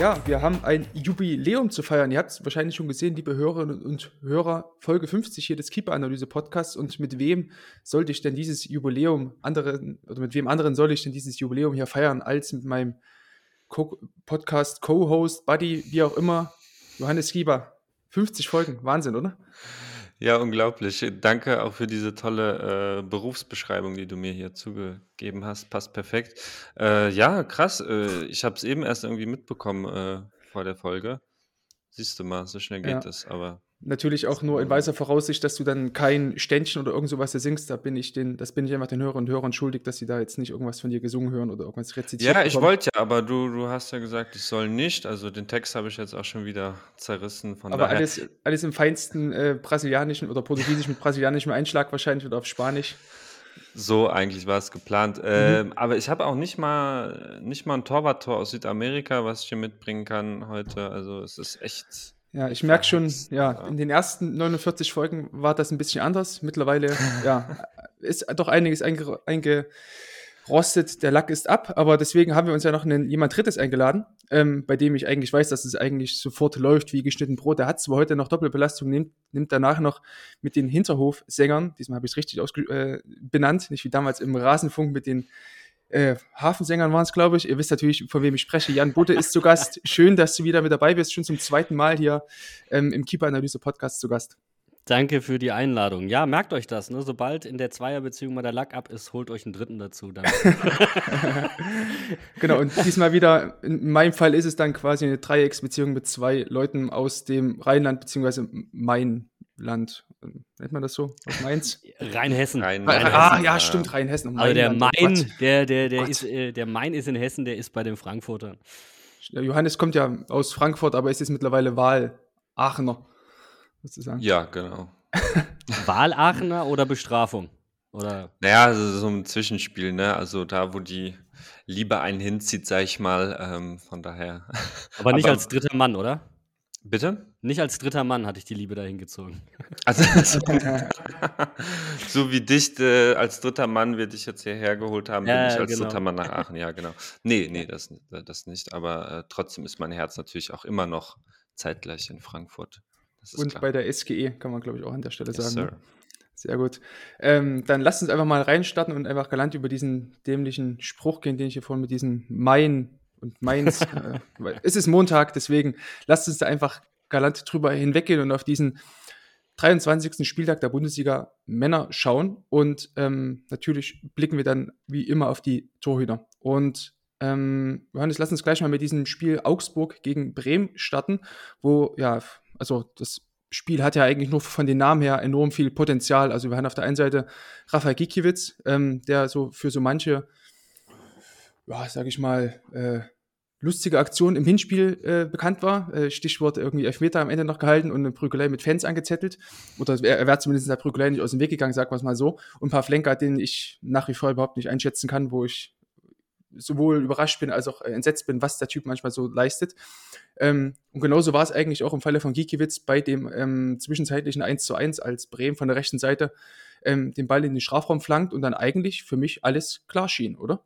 Ja, wir haben ein Jubiläum zu feiern. Ihr habt es wahrscheinlich schon gesehen, liebe Hörerinnen und Hörer, Folge 50 hier des Keeper-Analyse-Podcasts. Und mit wem sollte ich denn dieses Jubiläum anderen, oder mit wem anderen soll ich denn dieses Jubiläum hier feiern, als mit meinem Co Podcast, Co-Host, Buddy, wie auch immer, Johannes Gieber. 50 Folgen, Wahnsinn, oder? Ja, unglaublich. Danke auch für diese tolle äh, Berufsbeschreibung, die du mir hier zugegeben hast. Passt perfekt. Äh, ja, krass. Äh, ich habe es eben erst irgendwie mitbekommen äh, vor der Folge. Siehst du mal, so schnell geht Ja. es. Aber Natürlich auch nur in weiser Voraussicht, dass du dann kein Ständchen oder irgend sowas singst. Da bin ich den, das bin ich einfach den Hörern und Hörern schuldig, dass sie da jetzt nicht irgendwas von dir gesungen hören oder irgendwas rezitiert ja, ich bekommen. wollte ja, aber du, du hast ja gesagt, ich soll nicht. Also den Text habe ich jetzt auch schon wieder zerrissen. Von Aber daher. alles, alles im feinsten äh, brasilianischen oder portugiesisch mit brasilianischem Einschlag wahrscheinlich oder auf Spanisch. So eigentlich war es geplant. Ähm, aber ich habe auch nicht mal, nicht mal ein Torwarttor aus Südamerika, was ich hier mitbringen kann heute. Also es ist echt. Ja, ich merke schon, ja, in den ersten 49 Folgen war das ein bisschen anders. Mittlerweile, ja, ist doch einiges einge eingerostet. Der Lack ist ab, aber deswegen haben wir uns ja noch einen, jemand Drittes eingeladen, ähm, bei dem ich eigentlich weiß, dass es eigentlich sofort läuft wie geschnitten Brot. Der hat zwar heute noch Doppelbelastung, nimmt, nimmt danach noch mit den Hinterhofsängern, diesmal habe ich es richtig äh, benannt, nicht wie damals im Rasenfunk mit den äh, Hafensängern waren es, glaube ich. Ihr wisst natürlich, von wem ich spreche. Jan Budde ist zu Gast. Schön, dass du wieder mit dabei bist. Schon zum zweiten Mal hier ähm, im Keeper-Analyse-Podcast zu Gast. Danke für die Einladung. Ja, merkt euch das. Ne? Sobald in der Zweierbeziehung mal der Lack ab ist, holt euch einen Dritten dazu. Genau, und diesmal wieder, in meinem Fall ist es dann quasi eine Dreiecksbeziehung mit zwei Leuten aus dem Rheinland, beziehungsweise Mainland. Nennt man das so? Aus Mainz? Rheinhessen. Rein- ah, Rheinhessen, ja, ja. stimmt, Rheinhessen. Also der oh Main, Gott. der, der, der, Gott. ist, äh, der Main ist in Hessen, der ist bei den Frankfurtern. Johannes kommt ja aus Frankfurt, aber ist jetzt mittlerweile Wahl-Aachener, sozusagen. Ja, genau. Wahlachener oder Bestrafung? Oder Naja, also so ein Zwischenspiel, ne? Also da, wo die Liebe einen hinzieht, sag ich mal. Ähm, von daher. aber nicht Aber- als dritter Mann, oder? Bitte? Nicht als dritter Mann hatte ich die Liebe dahin gezogen. Also, so, so wie dich äh, als dritter Mann wir dich jetzt hierher geholt haben, bin Ja, ich als genau. dritter Mann nach Aachen. Ja, genau. Nee, nee, das, äh, das nicht. Aber äh, trotzdem ist mein Herz natürlich auch immer noch zeitgleich in Frankfurt. Das ist Und klar. bei der SGE kann man, glaube ich, auch an der Stelle Yes, sagen. sir. Ne? Sehr gut. Ähm, dann lasst uns einfach mal reinstarten und einfach galant über diesen dämlichen Spruch gehen, den ich hier vorhin mit diesem Main und Mainz. äh, weil es ist Montag, deswegen lasst uns da einfach galant drüber hinweggehen und auf diesen 23. Spieltag der Bundesliga Männer schauen. Und ähm, natürlich blicken wir dann wie immer auf die Torhüter. Und ähm, Johannes, lass uns gleich mal mit diesem Spiel Augsburg gegen Bremen starten, wo ja, also das Spiel hat ja eigentlich nur von den Namen her enorm viel Potenzial. Also wir haben auf der einen Seite Rafael Gikiewicz, ähm, der so für so manche, ja, sag ich mal, äh, lustige Aktionen im Hinspiel äh, bekannt war. Äh, Stichwort irgendwie Elfmeter am Ende noch gehalten und eine Prügelei mit Fans angezettelt. Oder er, er wäre zumindest in der Prügelei nicht aus dem Weg gegangen, sagen wir es mal so. Und ein paar Flenker, den ich nach wie vor überhaupt nicht einschätzen kann, wo ich sowohl überrascht bin als auch äh, entsetzt bin, was der Typ manchmal so leistet. Ähm, und genauso war es eigentlich auch im Falle von Gikiewicz bei dem ähm, zwischenzeitlichen 1 zu 1, als Bremen von der rechten Seite ähm, den Ball in den Strafraum flankt und dann eigentlich für mich alles klar schien, oder?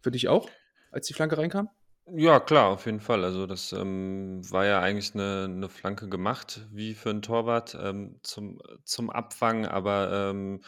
Für dich auch, als die Flanke reinkam? Ja, klar, auf jeden Fall. Also das ähm, war ja eigentlich eine, eine Flanke gemacht, wie für einen Torwart ähm, zum, zum Abfangen, aber ähm,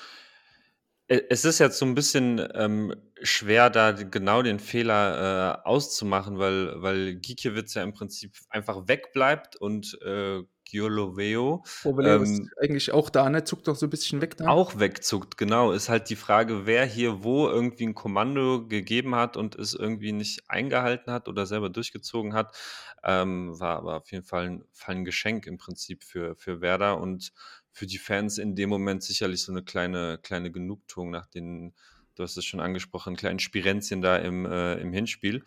e- es ist jetzt so ein bisschen ähm, schwer, da genau den Fehler äh, auszumachen, weil, weil Gikiewicz ja im Prinzip einfach wegbleibt und äh, Gioloveo Robeleo Ähm, ist eigentlich auch da, ne? Zuckt doch so ein bisschen weg da. auch wegzuckt, genau. Ist halt die Frage, wer hier wo irgendwie ein Kommando gegeben hat und es irgendwie nicht eingehalten hat oder selber durchgezogen hat. Ähm, war aber auf jeden Fall ein, Fall ein Geschenk im Prinzip für, für Werder und für die Fans in dem Moment sicherlich so eine kleine, kleine Genugtuung nach den, du hast es schon angesprochen, kleinen Spirenzchen da im, äh, im Hinspiel.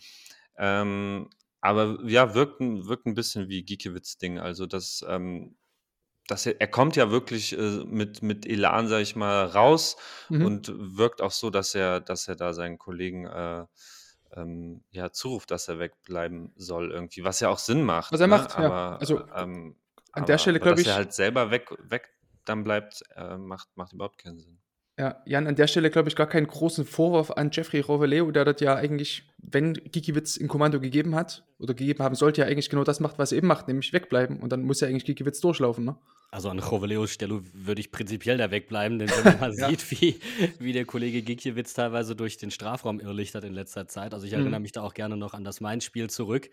Ähm, aber ja, wirkt, wirkt ein bisschen wie Giekewitz-Ding. Also das, ähm, das, er kommt ja wirklich äh, mit, mit Elan, sag ich mal, raus Mhm. und wirkt auch so, dass er, dass er da seinen Kollegen äh, ähm, ja, zuruft, dass er wegbleiben soll irgendwie, was ja auch Sinn macht. Was er ne? macht, ja. Aber, Also, ähm, An der aber, Stelle aber glaube dass er ich, halt selber weg, weg dann bleibt, äh, macht, macht überhaupt keinen Sinn. Ja, Jan, an der Stelle glaube ich gar keinen großen Vorwurf an Jeffrey Roveleo, der dort ja eigentlich, wenn Gikiewicz ein Kommando gegeben hat oder gegeben haben sollte, ja eigentlich genau das macht, was er eben macht, nämlich wegbleiben. Und dann muss ja eigentlich Gikiewicz durchlaufen, ne? Also an Joveleos Stelle würde ich prinzipiell da wegbleiben, denn wenn man mal Ja. sieht, wie, wie der Kollege Gikiewicz teilweise durch den Strafraum irrlichtert in letzter Zeit. Also ich erinnere Mhm. mich da auch gerne noch an das Mainz-Spiel zurück.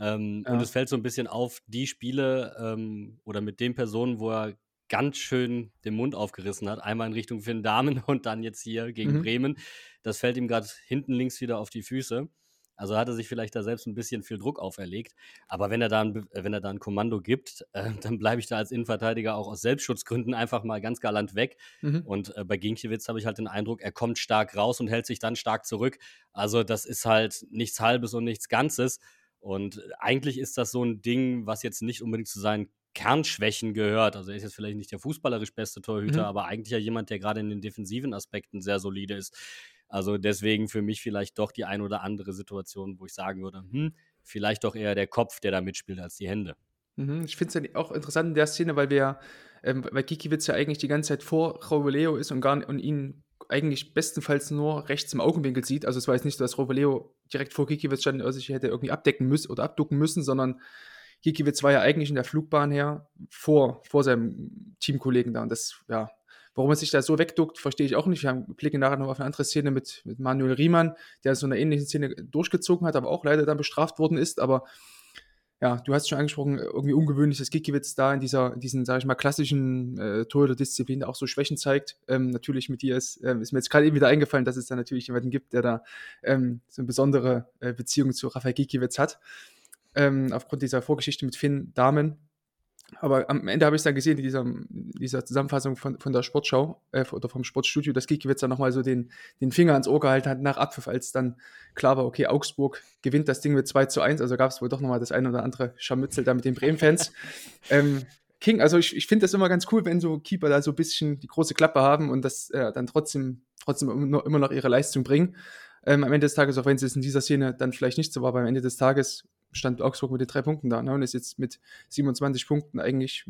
Ähm, Und Ja. es fällt so ein bisschen auf die Spiele ähm, oder mit den Personen, wo er ganz schön den Mund aufgerissen hat. Einmal in Richtung Finn Dahmen und dann jetzt hier gegen Mhm. Bremen. Das fällt ihm gerade hinten links wieder auf die Füße. Also hat er sich vielleicht da selbst ein bisschen viel Druck auferlegt. Aber wenn er da ein, äh, wenn er da ein Kommando gibt, äh, dann bleibe ich da als Innenverteidiger auch aus Selbstschutzgründen einfach mal ganz galant weg. Mhm. Und äh, bei Ginkiewicz habe ich halt den Eindruck, er kommt stark raus und hält sich dann stark zurück. Also das ist halt nichts Halbes und nichts Ganzes. Und eigentlich ist das so ein Ding, was jetzt nicht unbedingt zu seinen Kernschwächen gehört. Also er ist jetzt vielleicht nicht der fußballerisch beste Torhüter, Mhm. aber eigentlich ja jemand, der gerade in den defensiven Aspekten sehr solide ist. Also deswegen für mich vielleicht doch die ein oder andere Situation, wo ich sagen würde, hm, vielleicht doch eher der Kopf, der da mitspielt, als die Hände. Mhm. Ich finde es auch interessant in der Szene, weil wir ja, ähm, weil Gikiewicz ja eigentlich die ganze Zeit vor Roveleo ist und, gar, und ihn eigentlich bestenfalls nur rechts im Augenwinkel sieht. Also es war jetzt nicht so, dass Roveleo direkt vor Gikiewicz stand und sich hätte irgendwie abdecken müssen oder abducken müssen, sondern Gikiewicz war ja eigentlich in der Flugbahn her vor, vor seinem Teamkollegen da. Und das, ja, warum er sich da so wegduckt, verstehe ich auch nicht. Wir haben blicken nachher noch auf eine andere Szene mit, mit Manuel Riemann, der so eine ähnliche Szene durchgezogen hat, aber auch leider dann bestraft worden ist. Aber ja, du hast schon angesprochen, irgendwie ungewöhnlich, dass Gikiewicz da in dieser, in diesen, sage ich mal, klassischen äh, Torhüter-Disziplin auch so Schwächen zeigt. Ähm, natürlich mit dir ist, ähm, ist mir jetzt gerade eben wieder eingefallen, dass es da natürlich jemanden gibt, der da ähm, so eine besondere äh, Beziehung zu Rafael Gikiewicz hat. Ähm, aufgrund dieser Vorgeschichte mit Finn Damen. Aber am Ende habe ich es dann gesehen, in dieser, dieser Zusammenfassung von, von der Sportschau äh, oder vom Sportstudio, dass Gikiewicz dann nochmal so den, den Finger ans Ohr gehalten hat nach Abpfiff, als dann klar war, okay, Augsburg gewinnt das Ding mit 2 zu 1. Also gab es wohl doch nochmal das eine oder andere Scharmützel da mit den Bremen-Fans. ähm, King, also ich, ich finde das immer ganz cool, wenn so Keeper da so ein bisschen die große Klappe haben und das äh, dann trotzdem, trotzdem immer noch, immer noch ihre Leistung bringen. Ähm, am Ende des Tages, auch wenn es in dieser Szene dann vielleicht nicht so war, aber am Ende des Tages stand Augsburg mit den drei Punkten da ne? und ist jetzt mit 27 Punkten eigentlich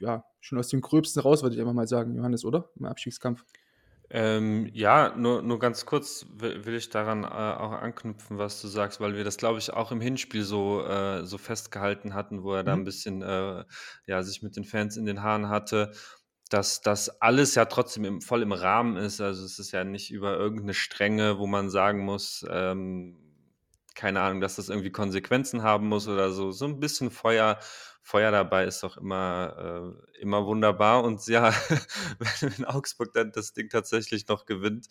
ja, schon aus dem Gröbsten raus, würde ich einfach mal sagen, Johannes, oder? Im Abstiegskampf. Ähm, ja, nur, nur ganz kurz will, will ich daran äh, auch anknüpfen, was du sagst, weil wir das, glaube ich, auch im Hinspiel so, äh, so festgehalten hatten, wo er da Mhm. ein bisschen äh, ja, sich mit den Fans in den Haaren hatte, dass das alles ja trotzdem im, voll im Rahmen ist. Also es ist ja nicht über irgendeine Strenge, wo man sagen muss, ähm, keine Ahnung, dass das irgendwie Konsequenzen haben muss oder so. So ein bisschen Feuer, Feuer dabei ist doch immer, äh, immer wunderbar. Und ja, wenn, Augsburg dann das Ding tatsächlich noch gewinnt,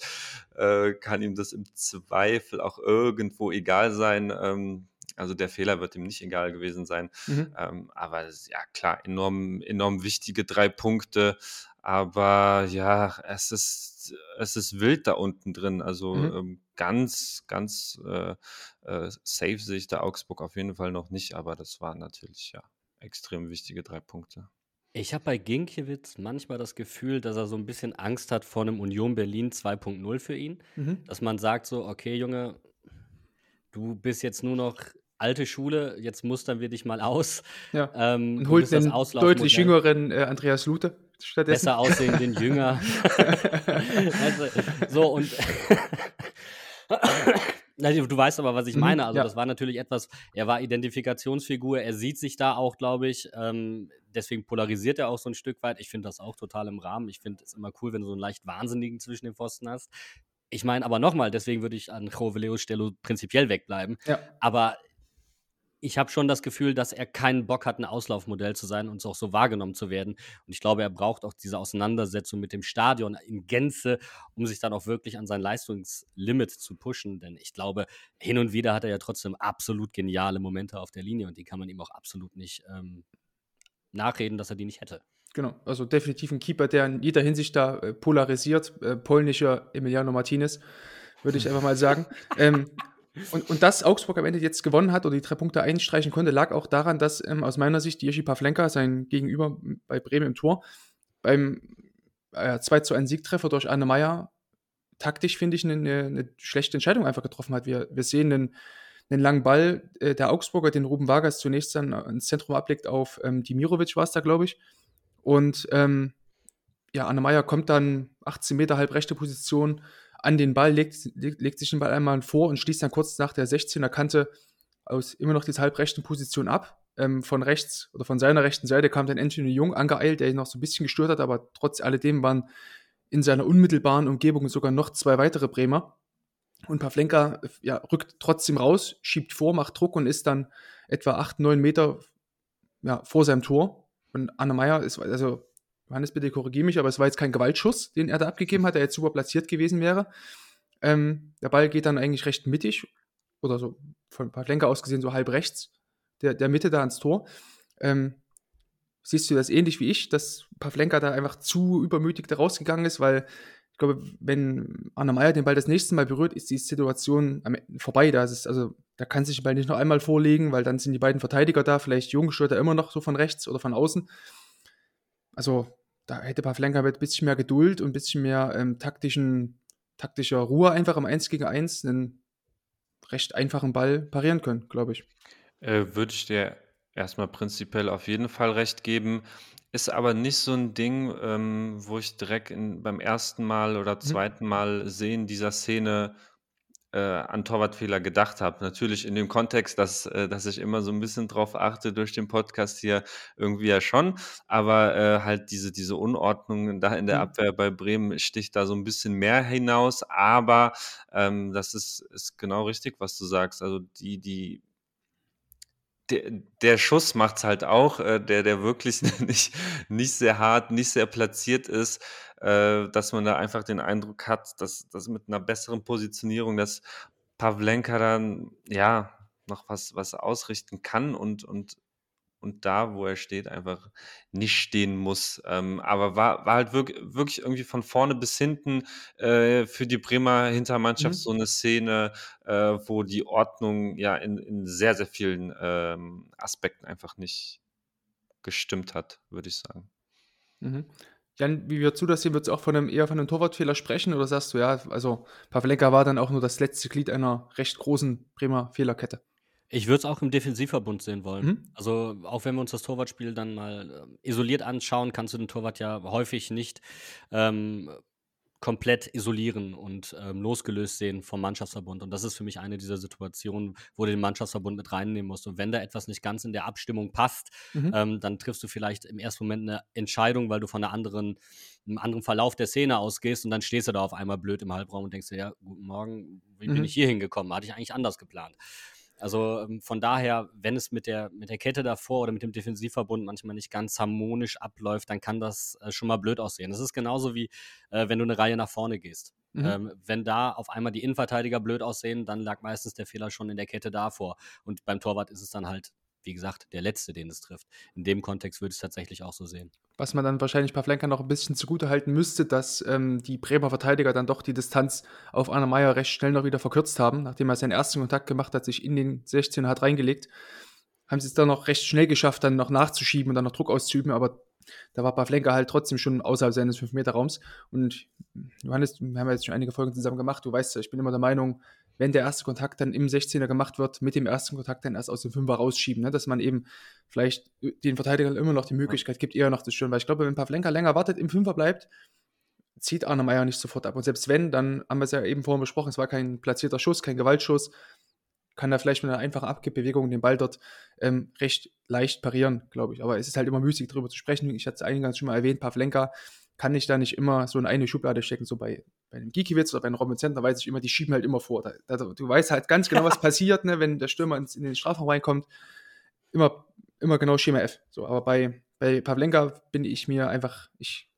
äh, kann ihm das im Zweifel auch irgendwo egal sein. Ähm, also der Fehler wird ihm nicht egal gewesen sein. Mhm. Ähm, aber ja, klar, enorm, enorm wichtige drei Punkte. Aber ja, es ist, es ist wild da unten drin. Also Mhm. ähm, ganz, ganz äh, äh, safe sehe ich da Augsburg auf jeden Fall noch nicht. Aber das waren natürlich ja extrem wichtige drei Punkte. Ich habe bei Ginkiewicz manchmal das Gefühl, dass er so ein bisschen Angst hat vor einem Union Berlin 2.0 für ihn. Mhm. Dass man sagt so, okay, Junge, du bist jetzt nur noch alte Schule, jetzt mustern wir dich mal aus. Ja. Ähm, Und holt Auslaufmodell. deutlich jüngeren äh, Andreas Lute stattdessen. besser aussehenden Jünger. also, so und du weißt aber, was ich Mhm, meine. Also, ja. das war natürlich etwas, er war Identifikationsfigur, er sieht sich da auch, glaube ich. Ähm, deswegen polarisiert er auch so ein Stück weit. Ich finde das auch total im Rahmen. Ich finde es immer cool, wenn du so einen leicht Wahnsinnigen zwischen den Pfosten hast. Ich meine aber nochmal, deswegen würde ich an Joveleos Stelle prinzipiell wegbleiben. Ja. Aber ich habe schon das Gefühl, dass er keinen Bock hat, ein Auslaufmodell zu sein und auch so wahrgenommen zu werden. Und ich glaube, er braucht auch diese Auseinandersetzung mit dem Stadion in Gänze, um sich dann auch wirklich an sein Leistungslimit zu pushen. Denn ich glaube, hin und wieder hat er ja trotzdem absolut geniale Momente auf der Linie und die kann man ihm auch absolut nicht ähm, nachreden, dass er die nicht hätte. Genau, also definitiv ein Keeper, der in jeder Hinsicht da äh, polarisiert. Äh, polnischer Emiliano Martinez, würde ich einfach mal sagen. ähm, Und, und dass Augsburg am Ende jetzt gewonnen hat oder die drei Punkte einstreichen konnte, lag auch daran, dass ähm, aus meiner Sicht Jiří Pavlenka, sein Gegenüber bei Bremen im Tor, beim äh, 2 zu 1 Siegtreffer durch Anne Meyer taktisch, finde ich, eine, eine, schlechte Entscheidung einfach getroffen hat. Wir, wir sehen einen, einen langen Ball, äh, der Augsburger, den Ruben Vargas zunächst dann ins Zentrum ablegt auf ähm, Dimirovic war es da, glaube ich. Und ähm, ja, Anne Meyer kommt dann 18 Meter halb rechte Position an den Ball, legt, legt, legt, sich den Ball einmal vor und schließt dann kurz nach der 16er Kante aus immer noch dieser halbrechten Position ab. Ähm, von rechts oder von seiner rechten Seite kam dann Anthony Jung angeeilt, der ihn noch so ein bisschen gestört hat, aber trotz alledem waren in seiner unmittelbaren Umgebung sogar noch zwei weitere Bremer. Und Pavlenka ja, rückt trotzdem raus, schiebt vor, macht Druck und ist dann etwa 8, 9 Meter ja, vor seinem Tor. Und Anne Meyer ist, also Johannes, bitte korrigiere mich, aber es war jetzt kein Gewaltschuss, den er da abgegeben hat, der jetzt super platziert gewesen wäre. Ähm, der Ball geht dann eigentlich recht mittig oder so von Pavlenka aus gesehen so halb rechts der, der Mitte da ans Tor. Ähm, siehst du das ähnlich wie ich, dass Pavlenka da einfach zu übermütig da rausgegangen ist, weil ich glaube, wenn Anna Meyer den Ball das nächste Mal berührt, ist die Situation vorbei. Da ist also, da kann sich der Ball nicht noch einmal vorlegen, weil dann sind die beiden Verteidiger da, vielleicht Jung stört er immer noch so von rechts oder von außen. Also, da hätte Pavlenka mit ein bisschen mehr Geduld und ein bisschen mehr ähm, taktischen, taktischer Ruhe einfach im 1 gegen 1 einen recht einfachen Ball parieren können, glaube ich. Äh, würde ich dir erstmal prinzipiell auf jeden Fall recht geben. Ist aber nicht so ein Ding, ähm, wo ich direkt in, beim ersten Mal oder mhm. zweiten Mal sehen dieser Szene äh, an Torwartfehler gedacht habe. Natürlich in dem Kontext, dass, äh, dass ich immer so ein bisschen drauf achte durch den Podcast hier irgendwie ja schon, aber äh, halt diese, diese Unordnung da in der mhm. Abwehr bei Bremen sticht da so ein bisschen mehr hinaus, aber ähm, das ist, ist genau richtig, was du sagst. Also die, die der, der Schuss macht's halt auch, äh, der, der wirklich nicht, nicht sehr hart, nicht sehr platziert ist, äh, dass man da einfach den Eindruck hat, dass, dass mit einer besseren Positionierung, dass Pavlenka dann ja noch was, was ausrichten kann und, und und da, wo er steht, einfach nicht stehen muss. Ähm, aber war, war halt wirklich, wirklich irgendwie von vorne bis hinten äh, für die Bremer Hintermannschaft mhm. so eine Szene, äh, wo die Ordnung ja in, in sehr, sehr vielen ähm, Aspekten einfach nicht gestimmt hat, würde ich sagen. Mhm. Jan, wie wir zu das sehen, wird es auch von einem, eher von einem Torwartfehler sprechen oder sagst du, ja, also Pavlenka war dann auch nur das letzte Glied einer recht großen Bremer Fehlerkette? Ich würde es auch im Defensivverbund sehen wollen. Mhm. Also, auch wenn wir uns das Torwartspiel dann mal äh, isoliert anschauen, kannst du den Torwart ja häufig nicht ähm, komplett isolieren und ähm, losgelöst sehen vom Mannschaftsverbund. Und das ist für mich eine dieser Situationen, wo du den Mannschaftsverbund mit reinnehmen musst. Und wenn da etwas nicht ganz in der Abstimmung passt, mhm. ähm, dann triffst du vielleicht im ersten Moment eine Entscheidung, weil du von einer anderen, einem anderen Verlauf der Szene ausgehst und dann stehst du da auf einmal blöd im Halbraum und denkst dir, ja, guten Morgen, wie mhm. bin ich hier hingekommen? Hatte ich eigentlich anders geplant. Also ähm, von daher, wenn es mit der, mit der Kette davor oder mit dem Defensivverbund manchmal nicht ganz harmonisch abläuft, dann kann das äh, schon mal blöd aussehen. Das ist genauso wie, äh, wenn du eine Reihe nach vorne gehst. Mhm. Ähm, wenn da auf einmal die Innenverteidiger blöd aussehen, dann lag meistens der Fehler schon in der Kette davor. Und beim Torwart ist es dann halt wie gesagt, der Letzte, den es trifft. In dem Kontext würde ich es tatsächlich auch so sehen. Was man dann wahrscheinlich Pavlenka noch ein bisschen zugute halten müsste, dass ähm, die Bremer Verteidiger dann doch die Distanz auf Anna Meyer recht schnell noch wieder verkürzt haben, nachdem er seinen ersten Kontakt gemacht hat, sich in den 16 hat reingelegt. Haben sie es dann noch recht schnell geschafft, dann noch nachzuschieben und dann noch Druck auszuüben, aber da war Pavlenka halt trotzdem schon außerhalb seines 5-Meter-Raums. Und Johannes, wir haben jetzt schon einige Folgen zusammen gemacht, du weißt ja, ich bin immer der Meinung, wenn der erste Kontakt dann im 16er gemacht wird, mit dem ersten Kontakt dann erst aus dem Fünfer rausschieben, ne? dass man eben vielleicht den Verteidigern immer noch die Möglichkeit gibt, eher noch zu stören, weil ich glaube, wenn Pavlenka länger wartet, im Fünfer bleibt, zieht Arne Meyer nicht sofort ab. Und selbst wenn, dann haben wir es ja eben vorhin besprochen, es war kein platzierter Schuss, kein Gewaltschuss, kann er vielleicht mit einer einfachen Abgibbewegung den Ball dort ähm, recht leicht parieren, glaube ich. Aber es ist halt immer müßig, darüber zu sprechen. Ich hatte es eingangs schon mal erwähnt, Pavlenka kann ich da nicht immer so in eine Schublade stecken, so bei, bei einem Gikiewicz oder bei einem Robin Zentner weiß ich immer, die schieben halt immer vor. Da, da, du weißt halt ganz genau, was passiert, ne, wenn der Stürmer ins, in den Strafraum reinkommt. Immer, immer genau Schema F. So, aber bei, bei Pavlenka bin ich mir einfach, ich,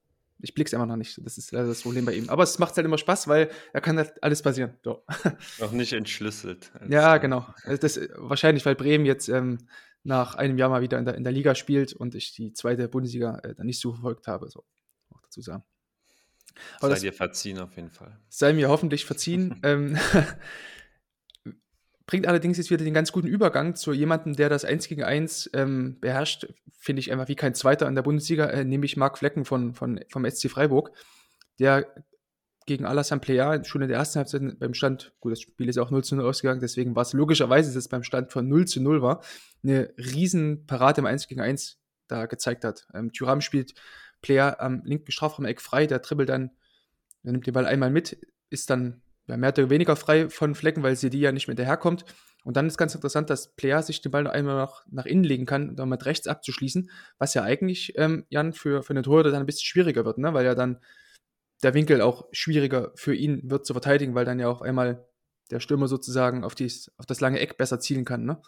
ich blick's immer noch nicht. Das ist leider das Problem bei ihm. Aber es macht halt immer Spaß, weil da kann halt alles passieren. So. Noch nicht entschlüsselt. Ja, genau. Das, wahrscheinlich, weil Bremen jetzt ähm, nach einem Jahr mal wieder in der, in der Liga spielt und ich die zweite Bundesliga äh, dann nicht so verfolgt habe. So dazu sagen. Aber sei dir verziehen auf jeden Fall. Sei mir hoffentlich verziehen. ähm, bringt allerdings jetzt wieder den ganz guten Übergang zu jemandem, der das 1 gegen 1 ähm, beherrscht, finde ich einfach wie kein Zweiter in der Bundesliga, äh, nämlich Marc Flecken von, von, vom SC Freiburg, der gegen Alassane Plea schon in der ersten Halbzeit beim Stand, gut, das Spiel ist auch 0 zu 0 ausgegangen, deswegen war es logischerweise, dass es beim Stand von 0 zu 0 war, eine riesen Parade im 1 gegen 1 da gezeigt hat. Ähm, Thuram spielt Plea am linken Strafraum-Eck frei, der dribbelt dann, er nimmt den Ball einmal mit, ist dann ja, mehr oder weniger frei von Flecken, weil sie die ja nicht mehr daherkommt. Und dann ist ganz interessant, dass Player sich den Ball noch einmal nach, nach innen legen kann, um mit rechts abzuschließen, was ja eigentlich, ähm, Jan, für, für den Torhüter dann ein bisschen schwieriger wird, ne? weil ja dann der Winkel auch schwieriger für ihn wird zu verteidigen, weil dann ja auch einmal der Stürmer sozusagen auf, dies, auf das lange Eck besser zielen kann. Ne?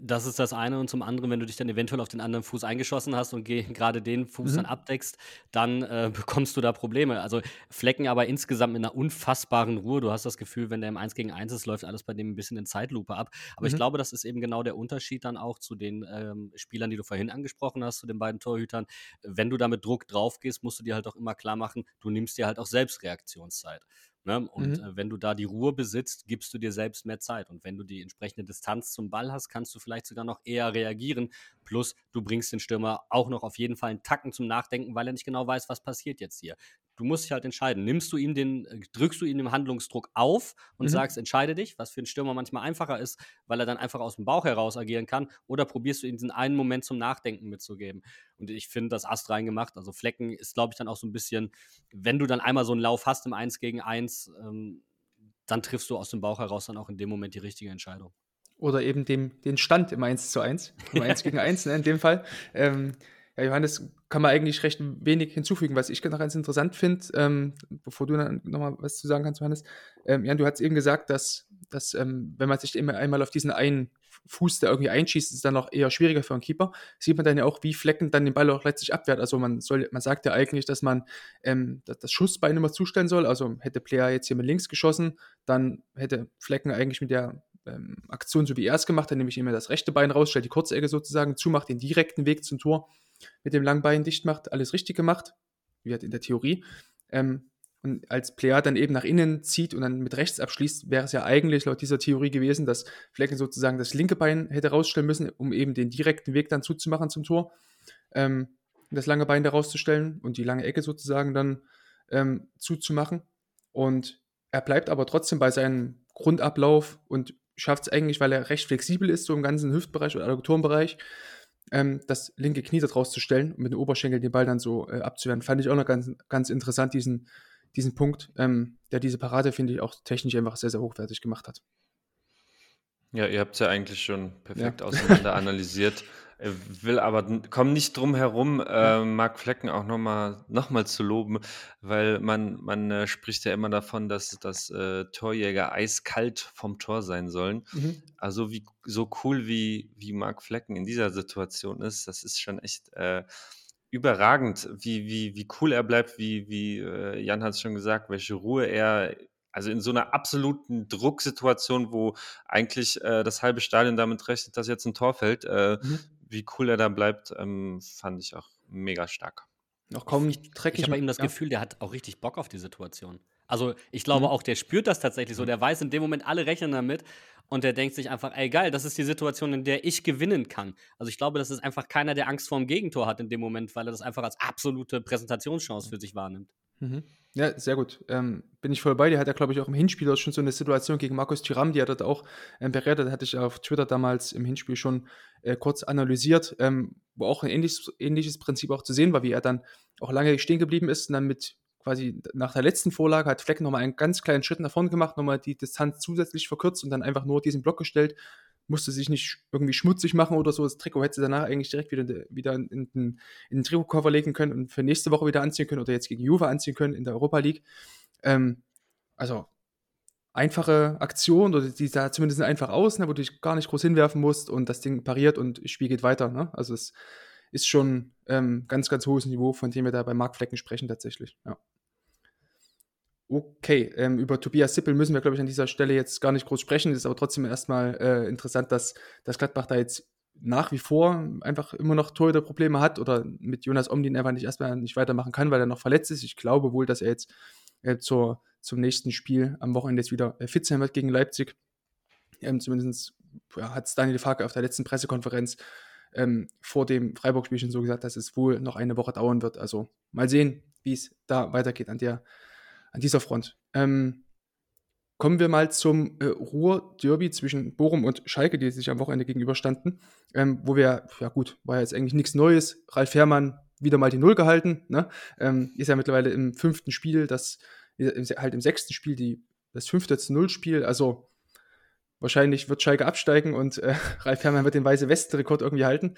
Das ist das eine. Und zum anderen, wenn du dich dann eventuell auf den anderen Fuß eingeschossen hast und gerade den Fuß mhm. dann abdeckst, dann äh, bekommst du da Probleme. Also Flecken aber insgesamt in einer unfassbaren Ruhe. Du hast das Gefühl, wenn der im 1 gegen 1 ist, läuft alles bei dem ein bisschen in Zeitlupe ab. Aber mhm. ich glaube, das ist eben genau der Unterschied dann auch zu den ähm, Spielern, die du vorhin angesprochen hast, zu den beiden Torhütern. Wenn du da mit Druck drauf gehst, musst du dir halt auch immer klar machen, du nimmst dir halt auch selbst Reaktionszeit. Ne? Und mhm. äh, wenn du da die Ruhe besitzt, gibst du dir selbst mehr Zeit. Und wenn du die entsprechende Distanz zum Ball hast, kannst du vielleicht sogar noch eher reagieren. Plus, du bringst den Stürmer auch noch auf jeden Fall einen Tacken zum Nachdenken, weil er nicht genau weiß, was passiert jetzt hier. Du musst dich halt entscheiden. Nimmst du ihm den, äh, drückst du ihm den Handlungsdruck auf und mhm. sagst, entscheide dich, was für einen Stürmer manchmal einfacher ist, weil er dann einfach aus dem Bauch heraus agieren kann, oder probierst du ihm diesen einen Moment zum Nachdenken mitzugeben. Und ich finde das Ast reingemacht. Also Flecken ist, glaube ich, dann auch so ein bisschen, wenn du dann einmal so einen Lauf hast im 1 gegen 1, ähm, dann triffst du aus dem Bauch heraus dann auch in dem Moment die richtige Entscheidung. Oder eben dem, den Stand im 1 zu 1, im 1 gegen 1 ne, in dem Fall. Ähm, ja, Johannes, kann man eigentlich recht wenig hinzufügen. Was ich noch ganz interessant finde, ähm, bevor du dann nochmal was zu sagen kannst, Johannes, ähm, Jan, du hast eben gesagt, dass, dass ähm, wenn man sich immer einmal auf diesen einen Fuß, der irgendwie einschießt, ist es dann noch eher schwieriger für einen Keeper. Sieht man dann ja auch, wie Flecken dann den Ball auch letztlich abwehrt. Also man soll, man sagt ja eigentlich, dass man ähm, das, das Schussbein immer zustellen soll. Also hätte Player jetzt hier mit links geschossen, dann hätte Flecken eigentlich mit der ähm, Aktion, so wie er es gemacht hat, nämlich immer das rechte Bein rausstellt, die kurze Ecke sozusagen zumacht, den direkten Weg zum Tor mit dem langen Bein dicht macht, alles richtig gemacht, wie halt in der Theorie. Ähm, und als Player dann eben nach innen zieht und dann mit rechts abschließt, wäre es ja eigentlich laut dieser Theorie gewesen, dass Flecken sozusagen das linke Bein hätte rausstellen müssen, um eben den direkten Weg dann zuzumachen zum Tor. Ähm, das lange Bein da rauszustellen und die lange Ecke sozusagen dann ähm, zuzumachen. Und er bleibt aber trotzdem bei seinem Grundablauf und schafft es eigentlich, weil er recht flexibel ist, so im ganzen Hüftbereich oder Adduktorenbereich, ähm, das linke Knie da rauszustellen und mit dem Oberschenkel den Ball dann so äh, abzuwehren. Fand ich auch noch ganz, ganz interessant, diesen, diesen Punkt, ähm, der diese Parade, finde ich, auch technisch einfach sehr, sehr hochwertig gemacht hat. Ja, ihr habt es ja eigentlich schon perfekt ja. auseinander analysiert. will aber komme nicht drum herum, äh, Marc Flecken auch nochmal noch mal zu loben, weil man, man äh, spricht ja immer davon, dass, dass äh, Torjäger eiskalt vom Tor sein sollen. Mhm. Also wie so cool wie, wie Marc Flecken in dieser Situation ist, das ist schon echt äh, überragend, wie, wie, wie cool er bleibt, wie, wie äh, Jan hat es schon gesagt, welche Ruhe er also in so einer absoluten Drucksituation, wo eigentlich äh, das halbe Stadion damit rechnet, dass jetzt ein Tor fällt, äh, mhm. wie cool er da bleibt, ähm, fand ich auch mega stark. Noch kaum dreckig. Ich habe bei ihm das ja. Gefühl, der hat auch richtig Bock auf die Situation. Also ich glaube mhm. auch, der spürt das tatsächlich so. Der weiß in dem Moment, alle rechnen damit und der denkt sich einfach, ey geil, das ist die Situation, in der ich gewinnen kann. Also ich glaube, das ist einfach keiner, der Angst vor dem Gegentor hat in dem Moment, weil er das einfach als absolute Präsentationschance für sich wahrnimmt. Mhm. Ja, sehr gut. Ähm, bin ich voll bei dir. Hat er, glaube ich, auch im Hinspiel schon so eine Situation gegen Markus Thuram, die hat er auch ähm, berettet. Hatte ich auf Twitter damals im Hinspiel schon äh, kurz analysiert, ähm, wo auch ein ähnliches, ähnliches Prinzip auch zu sehen war, wie er dann auch lange stehen geblieben ist und dann mit quasi nach der letzten Vorlage hat Fleck nochmal einen ganz kleinen Schritt nach vorne gemacht, nochmal die Distanz zusätzlich verkürzt und dann einfach nur diesen Block gestellt musste sich nicht irgendwie schmutzig machen oder so. Das Trikot hätte sie danach eigentlich direkt wieder, wieder in, in, in, den Trikotkoffer legen können und für nächste Woche wieder anziehen können oder jetzt gegen Juve anziehen können in der Europa League. Ähm, also einfache Aktion oder die sah zumindest einfach aus, ne, wo du dich gar nicht groß hinwerfen musst und das Ding pariert und das Spiel geht weiter. Ne? Also es ist schon ähm, ganz, ganz hohes Niveau, von dem wir da bei Marktflecken sprechen tatsächlich. Ja. Okay, ähm, über Tobias Sippel müssen wir, glaube ich, an dieser Stelle jetzt gar nicht groß sprechen. Es ist aber trotzdem erstmal äh, interessant, dass, dass Gladbach da jetzt nach wie vor einfach immer noch Torhüter-Probleme hat oder mit Jonas Omdin einfach nicht erstmal nicht weitermachen kann, weil er noch verletzt ist. Ich glaube wohl, dass er jetzt äh, zur, zum nächsten Spiel am Wochenende jetzt wieder äh, fit sein wird gegen Leipzig. Ähm, zumindest ja, hat es Daniel Farke auf der letzten Pressekonferenz ähm, vor dem Freiburg-Spiel schon so gesagt, dass es wohl noch eine Woche dauern wird. Also mal sehen, wie es da weitergeht an, der, an dieser Front. Ähm, kommen wir mal zum äh, Ruhr-Derby zwischen Bochum und Schalke, die sich am Wochenende gegenüberstanden, ähm, wo wir, ja gut, war jetzt eigentlich nichts Neues. Ralf Fährmann wieder mal die Null gehalten, ne? ähm, ist ja mittlerweile im fünften Spiel, das halt im sechsten Spiel die, das fünfte zu Null Spiel, also wahrscheinlich wird Schalke absteigen und äh, Ralf Herrmann wird den Weiße West-Rekord irgendwie halten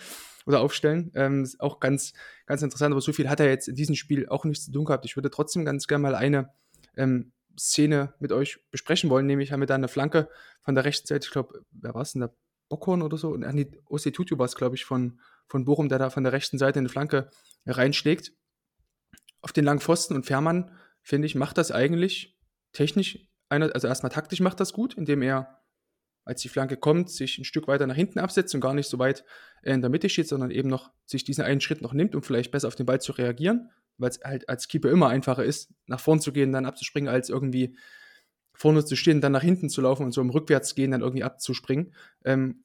oder aufstellen. Ähm, ist auch ganz, ganz interessant, aber so viel hat er jetzt in diesem Spiel auch nichts zu tun gehabt. Ich würde trotzdem ganz gerne mal eine ähm, Szene mit euch besprechen wollen, nämlich haben wir da eine Flanke von der rechten Seite, ich glaube, wer war es denn, der Bockhorn oder so? Und nee, Osi Tutu war es, glaube ich, von, von Bochum, der da von der rechten Seite eine Flanke reinschlägt auf den langen Pfosten und Fährmann, finde ich, macht das eigentlich technisch, also erstmal taktisch macht das gut, indem er als die Flanke kommt, sich ein Stück weiter nach hinten absetzt und gar nicht so weit in der Mitte steht, sondern eben noch sich diesen einen Schritt noch nimmt, um vielleicht besser auf den Ball zu reagieren, weil es halt als Keeper immer einfacher ist, nach vorn zu gehen, dann abzuspringen, als irgendwie vorne zu stehen, dann nach hinten zu laufen und so im Rückwärtsgehen dann irgendwie abzuspringen. Ähm,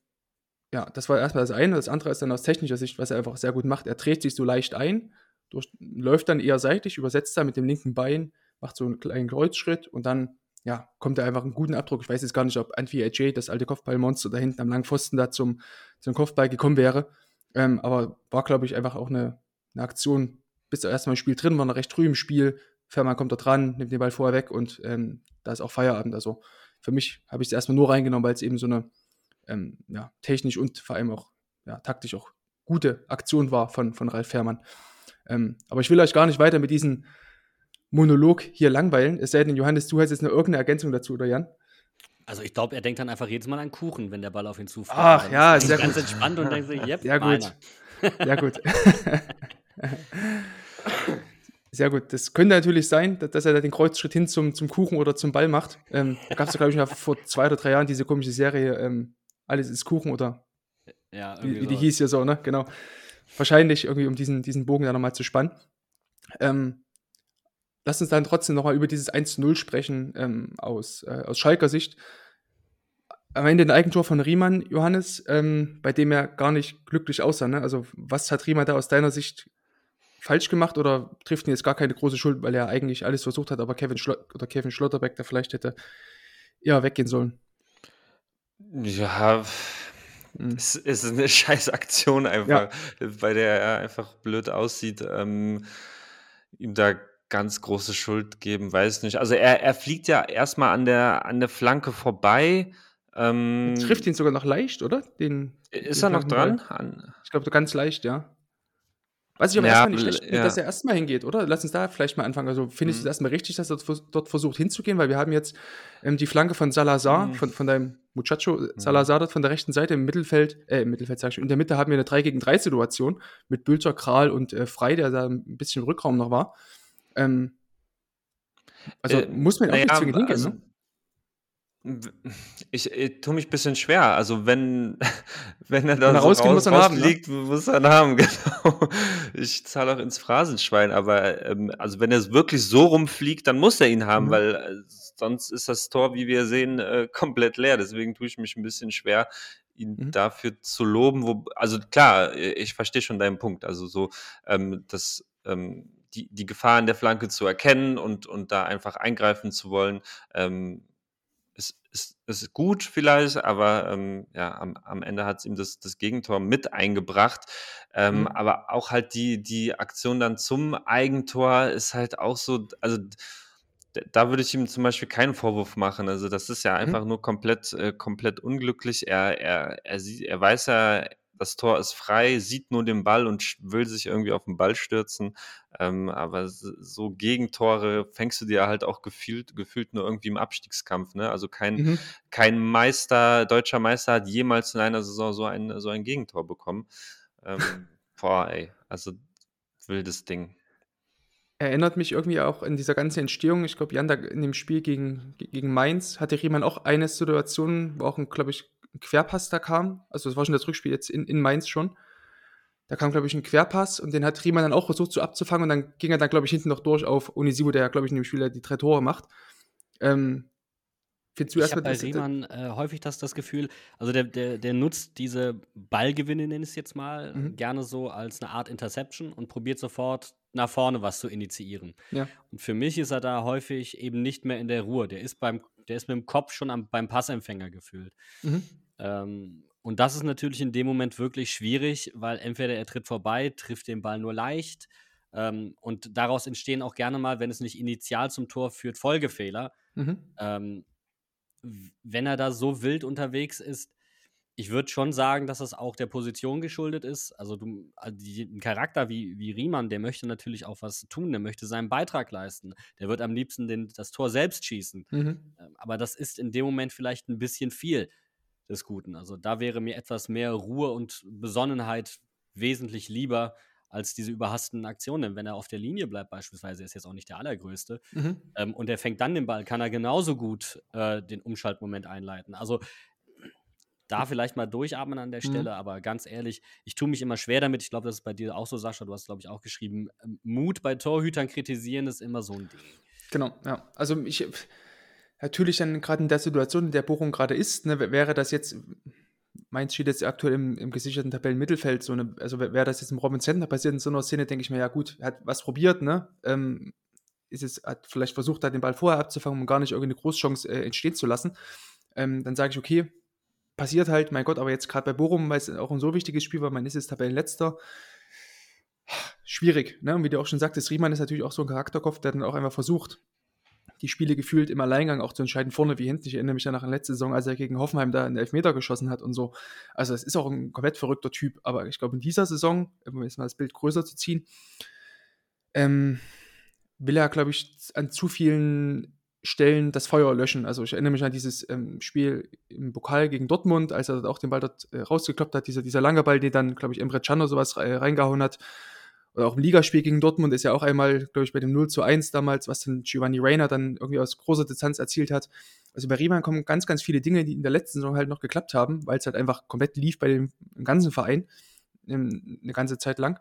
ja, das war erstmal das eine. Das andere ist dann aus technischer Sicht, was er einfach sehr gut macht. Er dreht sich so leicht ein, durch, läuft dann eher seitlich, übersetzt da mit dem linken Bein, macht so einen kleinen Kreuzschritt und dann ja, kommt er einfach einen guten Abdruck. Ich weiß jetzt gar nicht, ob Anfi AJ, das alte Kopfballmonster da hinten am langen Pfosten da zum, zum Kopfball gekommen wäre. Ähm, aber war, glaube ich, einfach auch eine, eine Aktion, bis er erstmal im Spiel drin war, noch recht früh im Spiel. Fährmann kommt da dran, nimmt den Ball vorher weg und ähm, da ist auch Feierabend. Also für mich habe ich es erstmal nur reingenommen, weil es eben so eine ähm, ja, technisch und vor allem auch ja, taktisch auch gute Aktion war von, von Ralf Fährmann. Ähm, aber ich will euch gar nicht weiter mit diesen Monolog hier langweilen. Es sei denn, Johannes, du hast jetzt noch irgendeine Ergänzung dazu, oder Jan? Also ich glaube, er denkt dann einfach jedes Mal an Kuchen, wenn der Ball auf ihn zufällt. Ach ja, sehr ganz gut. entspannt und denkt sich, yep, Sehr gut. Sehr gut. Sehr gut. Das könnte natürlich sein, dass er da den Kreuzschritt hin zum, zum Kuchen oder zum Ball macht. Ähm, da gab es, glaube ich, mal vor zwei oder drei Jahren diese komische Serie, ähm, Alles ist Kuchen oder ja, wie, wie die hieß ja so, ne? Genau. Wahrscheinlich irgendwie, um diesen, diesen Bogen da nochmal zu spannen. Ähm, lass uns dann trotzdem nochmal über dieses 1-0 sprechen ähm, aus, äh, aus Schalker Sicht. Am Ende ein Eigentor von Riemann, Johannes, ähm, bei dem er gar nicht glücklich aussah. Ne? Also, was hat Riemann da aus deiner Sicht falsch gemacht oder trifft ihn jetzt gar keine große Schuld, weil er eigentlich alles versucht hat, aber Kevin, Schlott oder Kevin Schlotterbeck da vielleicht hätte eher weggehen sollen? Ja, Mhm. es ist eine scheiß Aktion einfach, bei der er einfach blöd aussieht. Ähm, ihm da ganz große Schuld geben, weiß nicht. Also er, er fliegt ja erstmal an der, an der Flanke vorbei. Ähm, Trifft ihn sogar noch leicht, oder? Den, ist den er noch dran? An, Ich glaube, ganz leicht, ja. Was ich aber Ja, erstmal nicht schlecht ja. dass er erstmal hingeht, oder? Lass uns da vielleicht mal anfangen. Also findest du Mhm. es erstmal richtig, dass er dort vers- dort versucht hinzugehen? Weil wir haben jetzt ähm, die Flanke von Salazar, Mhm. von, von deinem Muchacho Salazar dort von der rechten Seite im Mittelfeld, äh, im Mittelfeld sag ich in der Mitte haben wir eine 3 gegen 3 Situation mit Bülter, Kral und äh, Frei, der da ein bisschen im Rückraum noch war. Ähm, also Äh, muss man auch nicht naja, zwingend hingehen, also, ne? Ich, ich tue mich ein bisschen schwer. Also wenn, wenn er da Wenn er so rausgeht, muss er ihn haben, ne? rausfliegt, muss er haben, genau. Ich zahle auch ins Phrasenschwein, aber ähm, also wenn er es wirklich so rumfliegt, dann muss er ihn haben, Mhm. weil äh, sonst ist das Tor, wie wir sehen, äh, komplett leer. Deswegen tue ich mich ein bisschen schwer, ihn Mhm. dafür zu loben. Wo, also klar, äh, ich verstehe schon deinen Punkt. Also so, ähm, das ähm, die, die Gefahr in der Flanke zu erkennen und, und da einfach eingreifen zu wollen, ähm, ist, ist, ist gut vielleicht, aber ähm, ja, am, am Ende hat es ihm das, das Gegentor mit eingebracht. Ähm, Mhm. Aber auch halt die, die Aktion dann zum Eigentor ist halt auch so, also da würde ich ihm zum Beispiel keinen Vorwurf machen. Also das ist ja einfach nur komplett, äh, komplett unglücklich. Er, er, er, sieht, er weiß ja, das Tor ist frei, sieht nur den Ball und will sich irgendwie auf den Ball stürzen. Ähm, aber so Gegentore fängst du dir halt auch gefühlt, gefühlt nur irgendwie im Abstiegskampf. Ne? Also kein, Mhm. kein Meister, deutscher Meister hat jemals in einer Saison so ein, so ein Gegentor bekommen. Ähm, boah, ey, also wildes Ding. Erinnert mich irgendwie auch in dieser ganzen Entstehung, ich glaube, Jan, da in dem Spiel gegen, gegen Mainz hatte Riemann auch eine Situation, wo auch ein, glaube ich, ein Querpass da kam. Also das war schon das Rückspiel jetzt in, in Mainz schon. Da kam, glaube ich, ein Querpass und den hat Riemann dann auch versucht so abzufangen und dann ging er dann, glaube ich, hinten noch durch auf Onisivo, der, glaube ich, in dem Spiel die drei Tore macht. Ähm, Ich habe bei äh, Riemann äh, häufig das, das Gefühl, also der, der, der nutzt diese Ballgewinne, nenne ich es jetzt mal, Mhm. gerne so als eine Art Interception und probiert sofort nach vorne was zu initiieren. ja. Und für mich ist er da häufig eben nicht mehr in der Ruhe. Der ist, beim, der ist mit dem Kopf schon am, beim Passempfänger gefühlt. Mhm. Ähm, und das ist natürlich in dem Moment wirklich schwierig, weil entweder er tritt vorbei, trifft den Ball nur leicht. Ähm, und daraus entstehen auch gerne mal, wenn es nicht initial zum Tor führt, Folgefehler. Mhm. Ähm, wenn er da so wild unterwegs ist, ich würde schon sagen, dass das auch der Position geschuldet ist. Also, du, also die, ein Charakter wie, wie Riemann, der möchte natürlich auch was tun, der möchte seinen Beitrag leisten. Der wird am liebsten den, das Tor selbst schießen. Mhm. Ähm, Aber das ist in dem Moment vielleicht ein bisschen viel des Guten. Also da wäre mir etwas mehr Ruhe und Besonnenheit wesentlich lieber als diese überhasteten Aktionen. Denn wenn er auf der Linie bleibt, beispielsweise, er ist jetzt auch nicht der allergrößte, Mhm. ähm, und er fängt dann den Ball, kann er genauso gut äh, den Umschaltmoment einleiten. Also da vielleicht mal durchatmen an der Mhm. Stelle, aber ganz ehrlich, ich tue mich immer schwer damit. Ich glaube, das ist bei dir auch so, Sascha. Du hast, glaube ich, auch geschrieben, ähm, Mut bei Torhütern kritisieren ist immer so ein Ding. Genau, ja. Also ich natürlich dann gerade in der Situation, in der Bochum gerade ist, ne, wäre das jetzt, Mainz steht jetzt aktuell im, im gesicherten Tabellenmittelfeld, so eine, also wäre das jetzt im Robin Center passiert in so einer Szene, denke ich mir, ja gut, er hat was probiert, ne? Ähm, ist es, hat vielleicht versucht, da den Ball vorher abzufangen, um gar nicht irgendeine Großchance äh, entstehen zu lassen. Ähm, dann sage ich, okay, passiert halt, mein Gott, aber jetzt gerade bei Bochum, weil es auch ein so wichtiges Spiel war, man ist jetzt Tabellenletzter, schwierig, ne? Und wie du auch schon sagtest, Riemann ist natürlich auch so ein Charakterkopf, der dann auch einfach versucht, die Spiele gefühlt im Alleingang auch zu entscheiden, vorne wie hinten. Ich erinnere mich ja nach der letzten Saison, als er gegen Hoffenheim da einen Elfmeter geschossen hat und so. Also es ist auch ein komplett verrückter Typ, aber ich glaube in dieser Saison, um jetzt mal das Bild größer zu ziehen, ähm, will er, glaube ich, an zu vielen Stellen das Feuer löschen. Also ich erinnere mich an dieses ähm, Spiel im Pokal gegen Dortmund, als er auch den Ball dort äh, rausgekloppt hat, dieser, dieser lange Ball, den dann, glaube ich, Emre Can oder sowas äh, reingehauen hat. Oder auch im Ligaspiel gegen Dortmund ist ja auch einmal, glaube ich, bei dem 0 zu 1 damals, was dann Giovanni Reiner dann irgendwie aus großer Distanz erzielt hat. Also bei Riemann kommen ganz, ganz viele Dinge, die in der letzten Saison halt noch geklappt haben, weil es halt einfach komplett lief bei dem ganzen Verein ähm, eine ganze Zeit lang.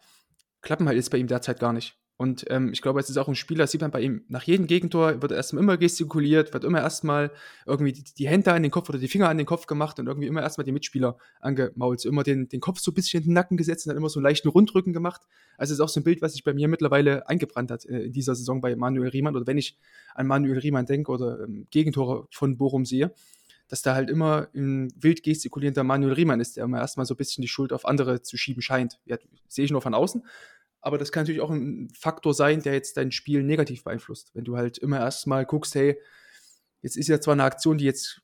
Klappen halt jetzt bei ihm derzeit gar nicht. Und ähm, ich glaube, es ist auch ein Spieler, sieht man bei ihm, nach jedem Gegentor wird erstmal immer gestikuliert, wird immer erstmal irgendwie die, die, Hände an den Kopf oder die Finger an den Kopf gemacht und irgendwie immer erstmal die Mitspieler angemault. So immer den, den Kopf so ein bisschen in den Nacken gesetzt und dann immer so einen leichten Rundrücken gemacht. Also es ist auch so ein Bild, was sich bei mir mittlerweile eingebrannt hat äh, in dieser Saison bei Manuel Riemann oder wenn ich an Manuel Riemann denke oder ähm, Gegentore von Bochum sehe, dass da halt immer ein wild gestikulierender Manuel Riemann ist, der immer erstmal so ein bisschen die Schuld auf andere zu schieben scheint. Ja, sehe ich nur von außen. Aber das kann natürlich auch ein Faktor sein, der jetzt dein Spiel negativ beeinflusst. Wenn du halt immer erstmal guckst, hey, jetzt ist ja zwar eine Aktion, die jetzt,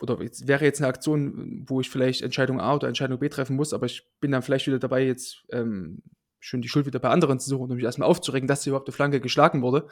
oder jetzt wäre jetzt eine Aktion, wo ich vielleicht Entscheidung A oder Entscheidung B treffen muss, aber ich bin dann vielleicht wieder dabei, jetzt ähm, schon die Schuld wieder bei anderen zu suchen, um mich erstmal aufzuregen, dass sie überhaupt eine Flanke geschlagen wurde.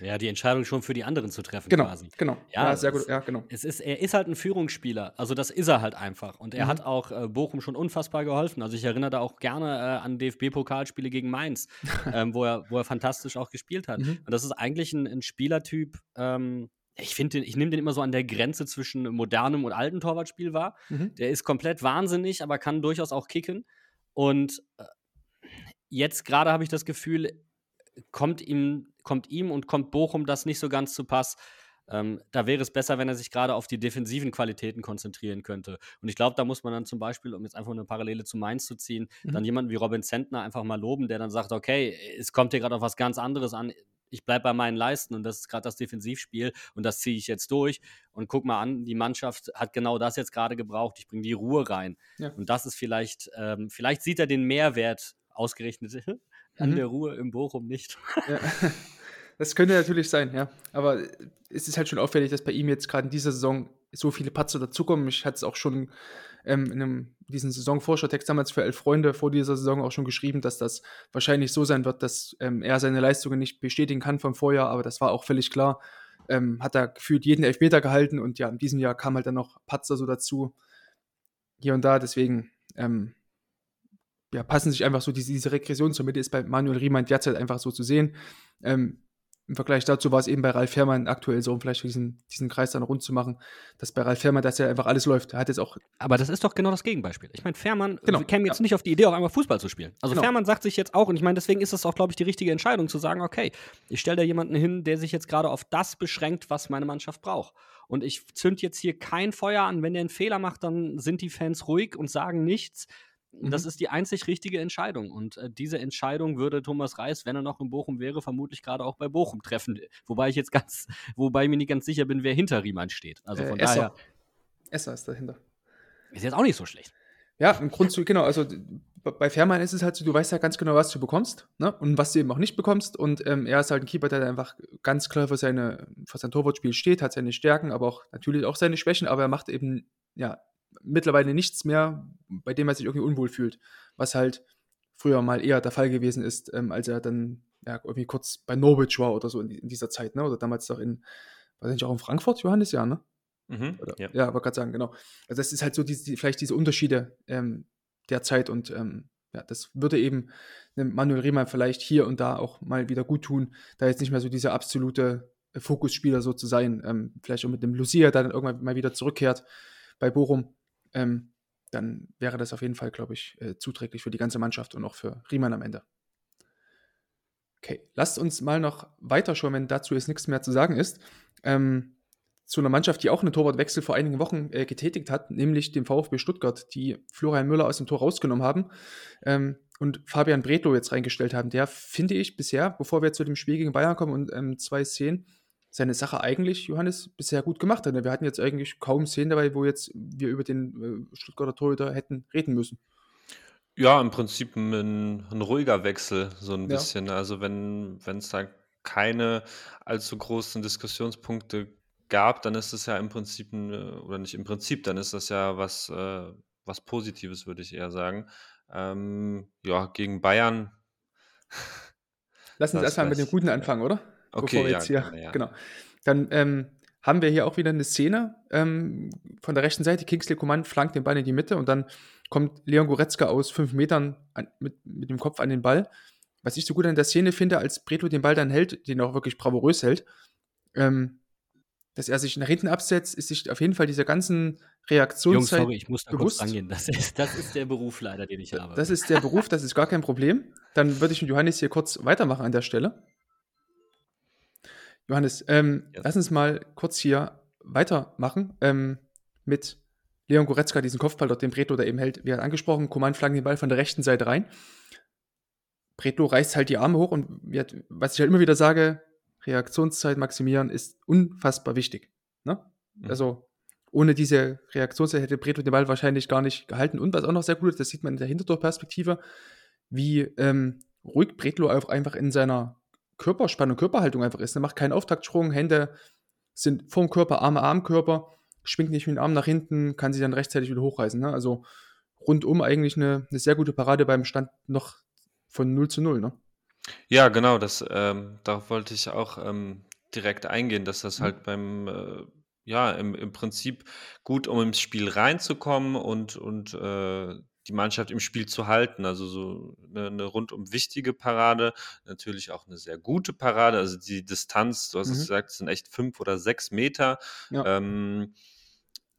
Ja, die Entscheidung schon für die anderen zu treffen, genau, quasi. Genau, ja, ja sehr gut, ja, genau. Es ist, er ist halt ein Führungsspieler, also das ist er halt einfach. Und er mhm. hat auch äh, Bochum schon unfassbar geholfen. Also ich erinnere da auch gerne äh, an DFB-Pokalspiele gegen Mainz, ähm, wo, er, wo er fantastisch auch gespielt hat. Mhm. Und das ist eigentlich ein, ein Spielertyp, ähm, ich finde, ich nehme den immer so an der Grenze zwischen modernem und altem Torwartspiel wahr. Mhm. Der ist komplett wahnsinnig, aber kann durchaus auch kicken. Und äh, jetzt gerade habe ich das Gefühl, kommt ihm, kommt ihm und kommt Bochum das nicht so ganz zu Pass. Ähm, da wäre es besser, wenn er sich gerade auf die defensiven Qualitäten konzentrieren könnte. Und ich glaube, da muss man dann zum Beispiel, um jetzt einfach eine Parallele zu Mainz zu ziehen, mhm. dann jemanden wie Robin Zentner einfach mal loben, der dann sagt, okay, es kommt hier gerade auf was ganz anderes an. Ich bleibe bei meinen Leisten und das ist gerade das Defensivspiel und das ziehe ich jetzt durch. Und guck mal an, die Mannschaft hat genau das jetzt gerade gebraucht. Ich bringe die Ruhe rein. Ja. Und das ist vielleicht, ähm, vielleicht sieht er den Mehrwert ausgerechnet an mhm. der Ruhe im Bochum nicht. Ja. Das könnte natürlich sein, ja. Aber es ist halt schon auffällig, dass bei ihm jetzt gerade in dieser Saison so viele Patzer dazukommen. Ich hatte es auch schon ähm, in einem, diesen Saisonforschertext damals für elf Freunde vor dieser Saison auch schon geschrieben, dass das wahrscheinlich so sein wird, dass ähm, er seine Leistungen nicht bestätigen kann vom Vorjahr, aber das war auch völlig klar. Ähm, hat er gefühlt jeden Elfmeter gehalten und ja, in diesem Jahr kam halt dann noch Patzer so dazu. Hier und da, deswegen ähm, ja, passen sich einfach so diese, diese Regression zur Mitte ist bei Manuel Riemann derzeit einfach so zu sehen. Ähm, im Vergleich dazu war es eben bei Ralf Fährmann aktuell so, um vielleicht diesen, diesen Kreis dann rund zu machen, dass bei Ralf Fährmann, dass ja einfach alles läuft. Er hat jetzt auch. Aber das ist doch genau das Gegenbeispiel. Ich meine, Fährmann Genau, käme jetzt ja. nicht auf die Idee, auf einmal Fußball zu spielen. Also Genau. Fährmann sagt sich jetzt auch, und ich meine, deswegen ist das auch, glaube ich, die richtige Entscheidung, zu sagen, okay, ich stelle da jemanden hin, der sich jetzt gerade auf das beschränkt, was meine Mannschaft braucht. Und ich zünd jetzt hier kein Feuer an. Wenn der einen Fehler macht, dann sind die Fans ruhig und sagen nichts. Das Mhm. ist die einzig richtige Entscheidung. Und äh, diese Entscheidung würde Thomas Reis, wenn er noch in Bochum wäre, vermutlich gerade auch bei Bochum treffen. Wobei ich jetzt ganz, wobei ich mir nicht ganz sicher bin, wer hinter Riemann steht. Also äh, von Esser. daher Esser ist dahinter. ist jetzt auch nicht so schlecht. Ja, im Grundzug, genau. Also bei Fährmann ist es halt so, du weißt ja ganz genau, was du bekommst ne? und was du eben auch nicht bekommst. Und ähm, er ist halt ein Keeper, der einfach ganz klar für, seine, für sein Torwartspiel steht, hat seine Stärken, aber auch natürlich auch seine Schwächen, aber er macht eben ja mittlerweile nichts mehr, bei dem er sich irgendwie unwohl fühlt. Was halt früher mal eher der Fall gewesen ist, ähm, als er dann ja, irgendwie kurz bei Norwich war oder so in, in dieser Zeit, ne? Oder damals doch in, weiß nicht, auch in Frankfurt, Johannes, ja, ne? Mhm, Oder, ja. ja, wollte gerade sagen, genau. Also das ist halt so diese, die, vielleicht diese Unterschiede ähm, der Zeit und ähm, ja, das würde eben einem Manuel Riemann vielleicht hier und da auch mal wieder gut tun, da jetzt nicht mehr so dieser absolute äh, Fokusspieler so zu sein. Ähm, vielleicht auch mit dem Lucia, der dann irgendwann mal wieder zurückkehrt bei Bochum. Ähm, dann wäre das auf jeden Fall, glaube ich, äh, zuträglich für die ganze Mannschaft und auch für Riemann am Ende. Okay, lasst uns mal noch weiterschauen, wenn dazu jetzt nichts mehr zu sagen ist. Ähm, zu einer Mannschaft, die auch einen Torwartwechsel vor einigen Wochen äh, getätigt hat, nämlich dem VfB Stuttgart, die Florian Müller aus dem Tor rausgenommen haben ähm, und Fabian Bredlow jetzt reingestellt haben. Der, finde ich, bisher, bevor wir zu dem Spiel gegen Bayern kommen und ähm, zwei Szenen, seine Sache eigentlich, Johannes, bisher gut gemacht hat. Wir hatten jetzt eigentlich kaum Szenen dabei, wo jetzt wir über den äh, Stuttgarter Torhüter hätten reden müssen. Ja, im Prinzip ein, ein ruhiger Wechsel, so ein Ja. bisschen. Also wenn es da keine allzu großen Diskussionspunkte gab, dann ist es ja im Prinzip 'n äh, oder nicht im Prinzip, dann ist das ja was äh, was Positives, würde ich eher sagen. Ähm, ja, gegen Bayern Lass uns Das erstmal mit dem Guten ja. anfangen, oder? Okay, Bevor wir ja, jetzt hier, gerne, ja. genau. Dann ähm, haben wir hier auch wieder eine Szene ähm, von der rechten Seite. Kingsley Coman flankt den Ball in die Mitte und dann kommt Leon Goretzka aus fünf Metern an, mit, mit dem Kopf an den Ball. Was ich so gut an der Szene finde, als Bretlo den Ball dann hält, den auch wirklich bravourös hält, ähm, dass er sich nach hinten absetzt, ist sich auf jeden Fall dieser ganzen Jungs, Reaktionszeit sorry, ich muss da kurz bewusst. rangehen. Das ist, das ist der Beruf leider, den ich habe. Das ist der Beruf, das ist gar kein Problem. Dann würde ich mit Johannes hier kurz weitermachen an der Stelle. Johannes, ähm, Ja. lass uns mal kurz hier weitermachen ähm, mit Leon Goretzka, diesen Kopfball dort, den Bretlo da eben hält. Wie angesprochen, angesprochen, Coman flankt den Ball von der rechten Seite rein. Bretlo reißt halt die Arme hoch und hat- was ich halt immer wieder sage, Reaktionszeit maximieren ist unfassbar wichtig. Ne? Mhm. Also ohne diese Reaktionszeit hätte Bretlo den Ball wahrscheinlich gar nicht gehalten. Und was auch noch sehr gut ist, das sieht man in der Hintertorperspektive, wie ähm, ruhig Bretlo auch einfach in seiner Körperspannung, Körperhaltung einfach ist. Er macht keinen Auftaktsprung, Hände sind vorm Körper, Arme am Körper, schwingt nicht mit dem Arm nach hinten, kann sich dann rechtzeitig wieder hochreißen. Ne? Also rundum eigentlich eine, eine sehr gute Parade beim Stand noch von 0 zu 0. Ne? Ja, genau, das, ähm, darauf wollte ich auch ähm, direkt eingehen, dass das Mhm. halt beim, äh, ja, im, im Prinzip gut, um ins Spiel reinzukommen und, und äh, die Mannschaft im Spiel zu halten. Also so eine, eine rundum wichtige Parade, natürlich auch eine sehr gute Parade. Also die Distanz, du hast es Mhm. gesagt, es sind echt fünf oder sechs Meter. Ja. Ähm,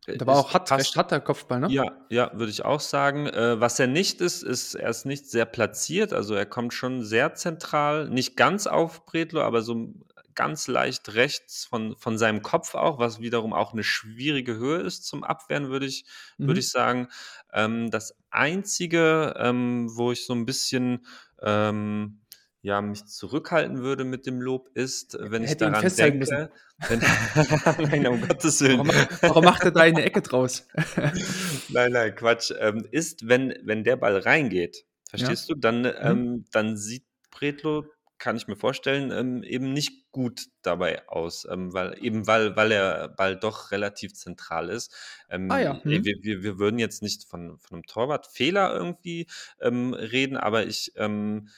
Da war auch passt- recht harter Kopfball, ne? ja, ja, würde ich auch sagen. Äh, was er nicht ist, ist, er ist nicht sehr platziert. Also er kommt schon sehr zentral, nicht ganz auf Bredlo, aber so ganz leicht rechts von, von seinem Kopf auch, was wiederum auch eine schwierige Höhe ist zum Abwehren, würde ich, Mhm. würde ich sagen. Ähm, das Einzige, ähm, wo ich so ein bisschen ähm, ja, mich zurückhalten würde mit dem Lob, ist, wenn ich Hätte ihn daran denke. Wenn, nein, um Gottes Willen. Warum, warum macht er da eine Ecke draus? Nein, nein, Quatsch. Ähm, ist, wenn, wenn der Ball reingeht, verstehst du, dann, Mhm. ähm, dann sieht Bredlo, kann ich mir vorstellen, ähm, eben nicht gut dabei aus, ähm, weil eben weil, weil der Ball doch relativ zentral ist. Ähm, Ah ja, mhm. wir, wir, wir würden jetzt nicht von, von einem Torwartfehler irgendwie ähm, reden, aber ich, ähm,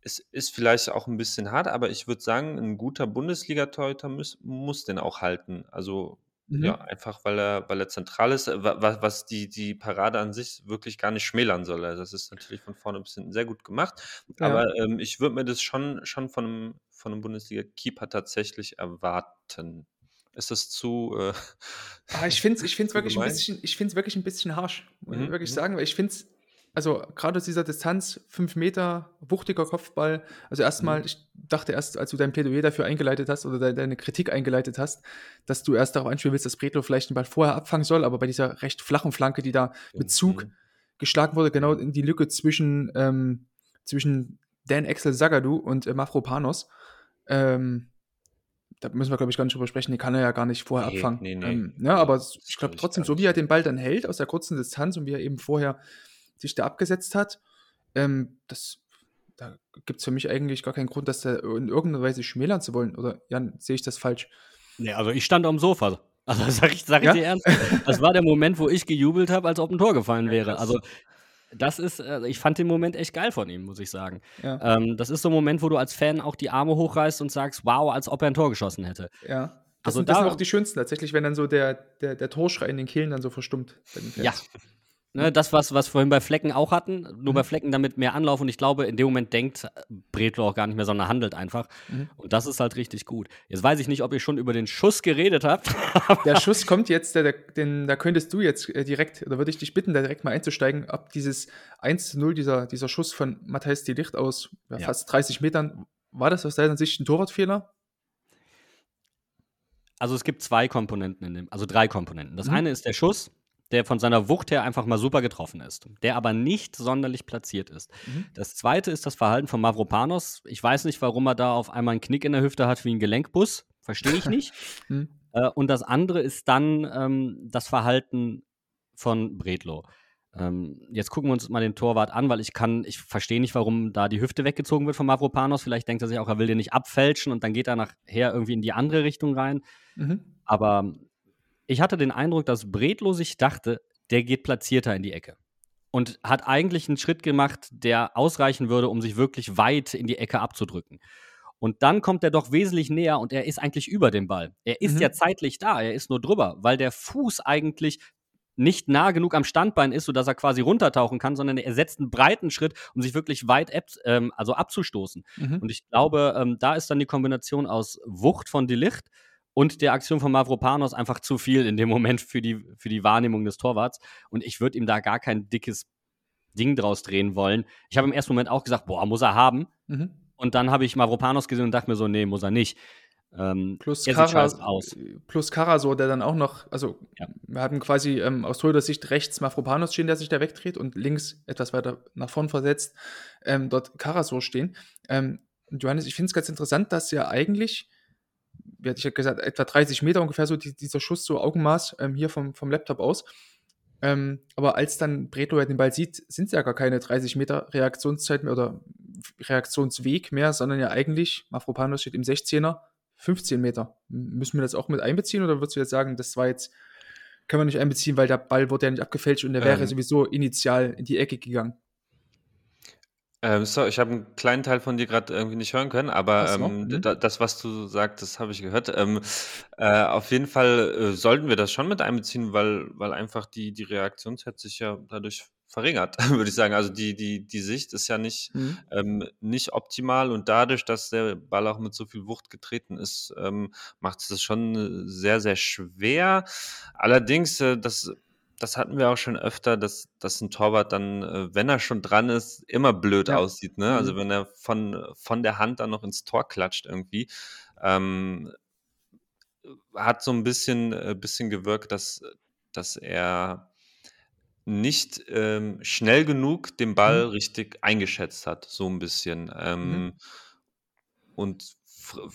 es ist vielleicht auch ein bisschen hart, aber ich würde sagen, ein guter Bundesliga-Torhüter muss, muss den auch halten. Also Mhm. Ja, einfach weil er, weil er zentral ist, was, was die, die Parade an sich wirklich gar nicht schmälern soll. Also das ist natürlich von vorne bis hinten sehr gut gemacht. Ja. Aber ähm, ich würde mir das schon, schon von einem, von einem Bundesliga-Keeper tatsächlich erwarten. Ist das zu. Äh, ah, ich finde es ich wirklich, ein bisschen, wirklich ein bisschen harsch, muss ich mhm. wirklich mhm. sagen, weil ich finde es also gerade aus dieser Distanz, fünf Meter, wuchtiger Kopfball. Also erstmal, mhm. ich dachte erst, als du dein Plädoyer dafür eingeleitet hast oder de deine Kritik eingeleitet hast, dass du erst darauf anspielen willst, dass Bredlo vielleicht den Ball vorher abfangen soll, aber bei dieser recht flachen Flanke, die da mit Zug mhm. geschlagen wurde, genau in die Lücke zwischen, ähm, zwischen Dan Axel Zagadou und äh, Mafropanos, ähm, da müssen wir, glaube ich, gar nicht drüber sprechen, den kann er ja gar nicht vorher nee, abfangen. Nee, nee. Ähm, ja, aber ich glaube trotzdem, so wie er den Ball dann hält aus der kurzen Distanz und wie er eben vorher sich da abgesetzt hat, ähm, das, da gibt es für mich eigentlich gar keinen Grund, das da in irgendeiner Weise schmälern zu wollen. Oder Jan, sehe ich das falsch? Nee, also ich stand am Sofa. Also sag ich, sag ich ja? dir ernst. Das war der Moment, wo ich gejubelt habe, als ob ein Tor gefallen wäre. Also das ist, äh, ich fand den Moment echt geil von ihm, muss ich sagen. Ja. Ähm, das ist so ein Moment, wo du als Fan auch die Arme hochreißt und sagst, wow, als ob er ein Tor geschossen hätte. Ja. Das, also sind, das da, sind auch die schönsten tatsächlich, wenn dann so der, der, der Torschrei in den Kehlen dann so verstummt. Ja, Ne, das, was wir vorhin bei Flecken auch hatten, nur mhm. bei Flecken damit mehr Anlauf und ich glaube, in dem Moment denkt Bredlo auch gar nicht mehr, sondern handelt einfach. Mhm. Und das ist halt richtig gut. Jetzt weiß ich nicht, ob ihr schon über den Schuss geredet habt. der Schuss kommt jetzt, der, der, den, da könntest du jetzt äh, direkt, oder würde ich dich bitten, da direkt mal einzusteigen, ob dieses 1 zu 0, dieser, dieser Schuss von Matthijs de Licht aus ja, ja. fast 30 Metern, war das aus deiner Sicht ein Torwartfehler? Also es gibt zwei Komponenten in dem, also drei Komponenten. Das mhm. eine ist der Schuss, der von seiner Wucht her einfach mal super getroffen ist, der aber nicht sonderlich platziert ist. Mhm. Das zweite ist das Verhalten von Mavropanos. Ich weiß nicht, warum er da auf einmal einen Knick in der Hüfte hat wie ein Gelenkbus. Verstehe ich nicht. mhm. äh, und das andere ist dann ähm, das Verhalten von Bredlo. Ähm, jetzt gucken wir uns mal den Torwart an, weil ich kann, ich verstehe nicht, warum da die Hüfte weggezogen wird von Mavropanos. Vielleicht denkt er sich auch, er will den nicht abfälschen und dann geht er nachher irgendwie in die andere Richtung rein. Mhm. Aber ich hatte den Eindruck, dass Bredlo sich dachte, der geht platzierter in die Ecke. Und hat eigentlich einen Schritt gemacht, der ausreichen würde, um sich wirklich weit in die Ecke abzudrücken. Und dann kommt er doch wesentlich näher und er ist eigentlich über dem Ball. Er ist mhm. ja zeitlich da, er ist nur drüber, weil der Fuß eigentlich nicht nah genug am Standbein ist, sodass er quasi runtertauchen kann, sondern er setzt einen breiten Schritt, um sich wirklich weit ähm, also abzustoßen. Mhm. Und ich glaube, ähm, da ist dann die Kombination aus Wucht von Delicht und der Aktion von Mavropanos einfach zu viel in dem Moment für die, für die Wahrnehmung des Torwarts. Und ich würde ihm da gar kein dickes Ding draus drehen wollen. Ich habe im ersten Moment auch gesagt, boah, muss er haben. Mhm. Und dann habe ich Mavropanos gesehen und dachte mir so, nee, muss er nicht. Ähm, plus, Karas, plus Karasor, der dann auch noch, also ja. wir haben quasi ähm, aus Torhüter Sicht rechts Mafropanos stehen, der sich da wegdreht und links etwas weiter nach vorn versetzt, ähm, dort Karasor stehen. Ähm, Johannes, ich finde es ganz interessant, dass ja eigentlich wie hatte ich ja gesagt, etwa 30 Meter ungefähr so die, dieser Schuss, so Augenmaß ähm, hier vom, vom Laptop aus. Ähm, aber als dann Bretlo den Ball sieht, sind es ja gar keine 30 Meter Reaktionszeit mehr oder Reaktionsweg mehr, sondern ja eigentlich, Mafropanos steht im 16er, 15 Meter. Müssen wir das auch mit einbeziehen oder würdest du jetzt sagen, das war jetzt, können wir nicht einbeziehen, weil der Ball wurde ja nicht abgefälscht und der ähm. wäre sowieso initial in die Ecke gegangen? Ähm, so, ich habe einen kleinen Teil von dir gerade irgendwie nicht hören können, aber ähm, Mhm. das, was du sagtest, habe ich gehört. Ähm, äh, auf jeden Fall äh, sollten wir das schon mit einbeziehen, weil, weil einfach die, die Reaktionszeit sich ja dadurch verringert, würde ich sagen. Also die, die, die Sicht ist ja nicht, Mhm. ähm, nicht optimal und dadurch, dass der Ball auch mit so viel Wucht getreten ist, ähm, macht es das schon sehr, sehr schwer. Allerdings, äh, das das hatten wir auch schon öfter, dass, dass ein Torwart dann, äh, wenn er schon dran ist, immer blöd ja. aussieht. Ne? Also mhm. wenn er von, von der Hand dann noch ins Tor klatscht irgendwie. Ähm, hat so ein bisschen, äh, bisschen gewirkt, dass, dass er nicht ähm, schnell genug den Ball mhm. richtig eingeschätzt hat, so ein bisschen. Ähm, mhm. Und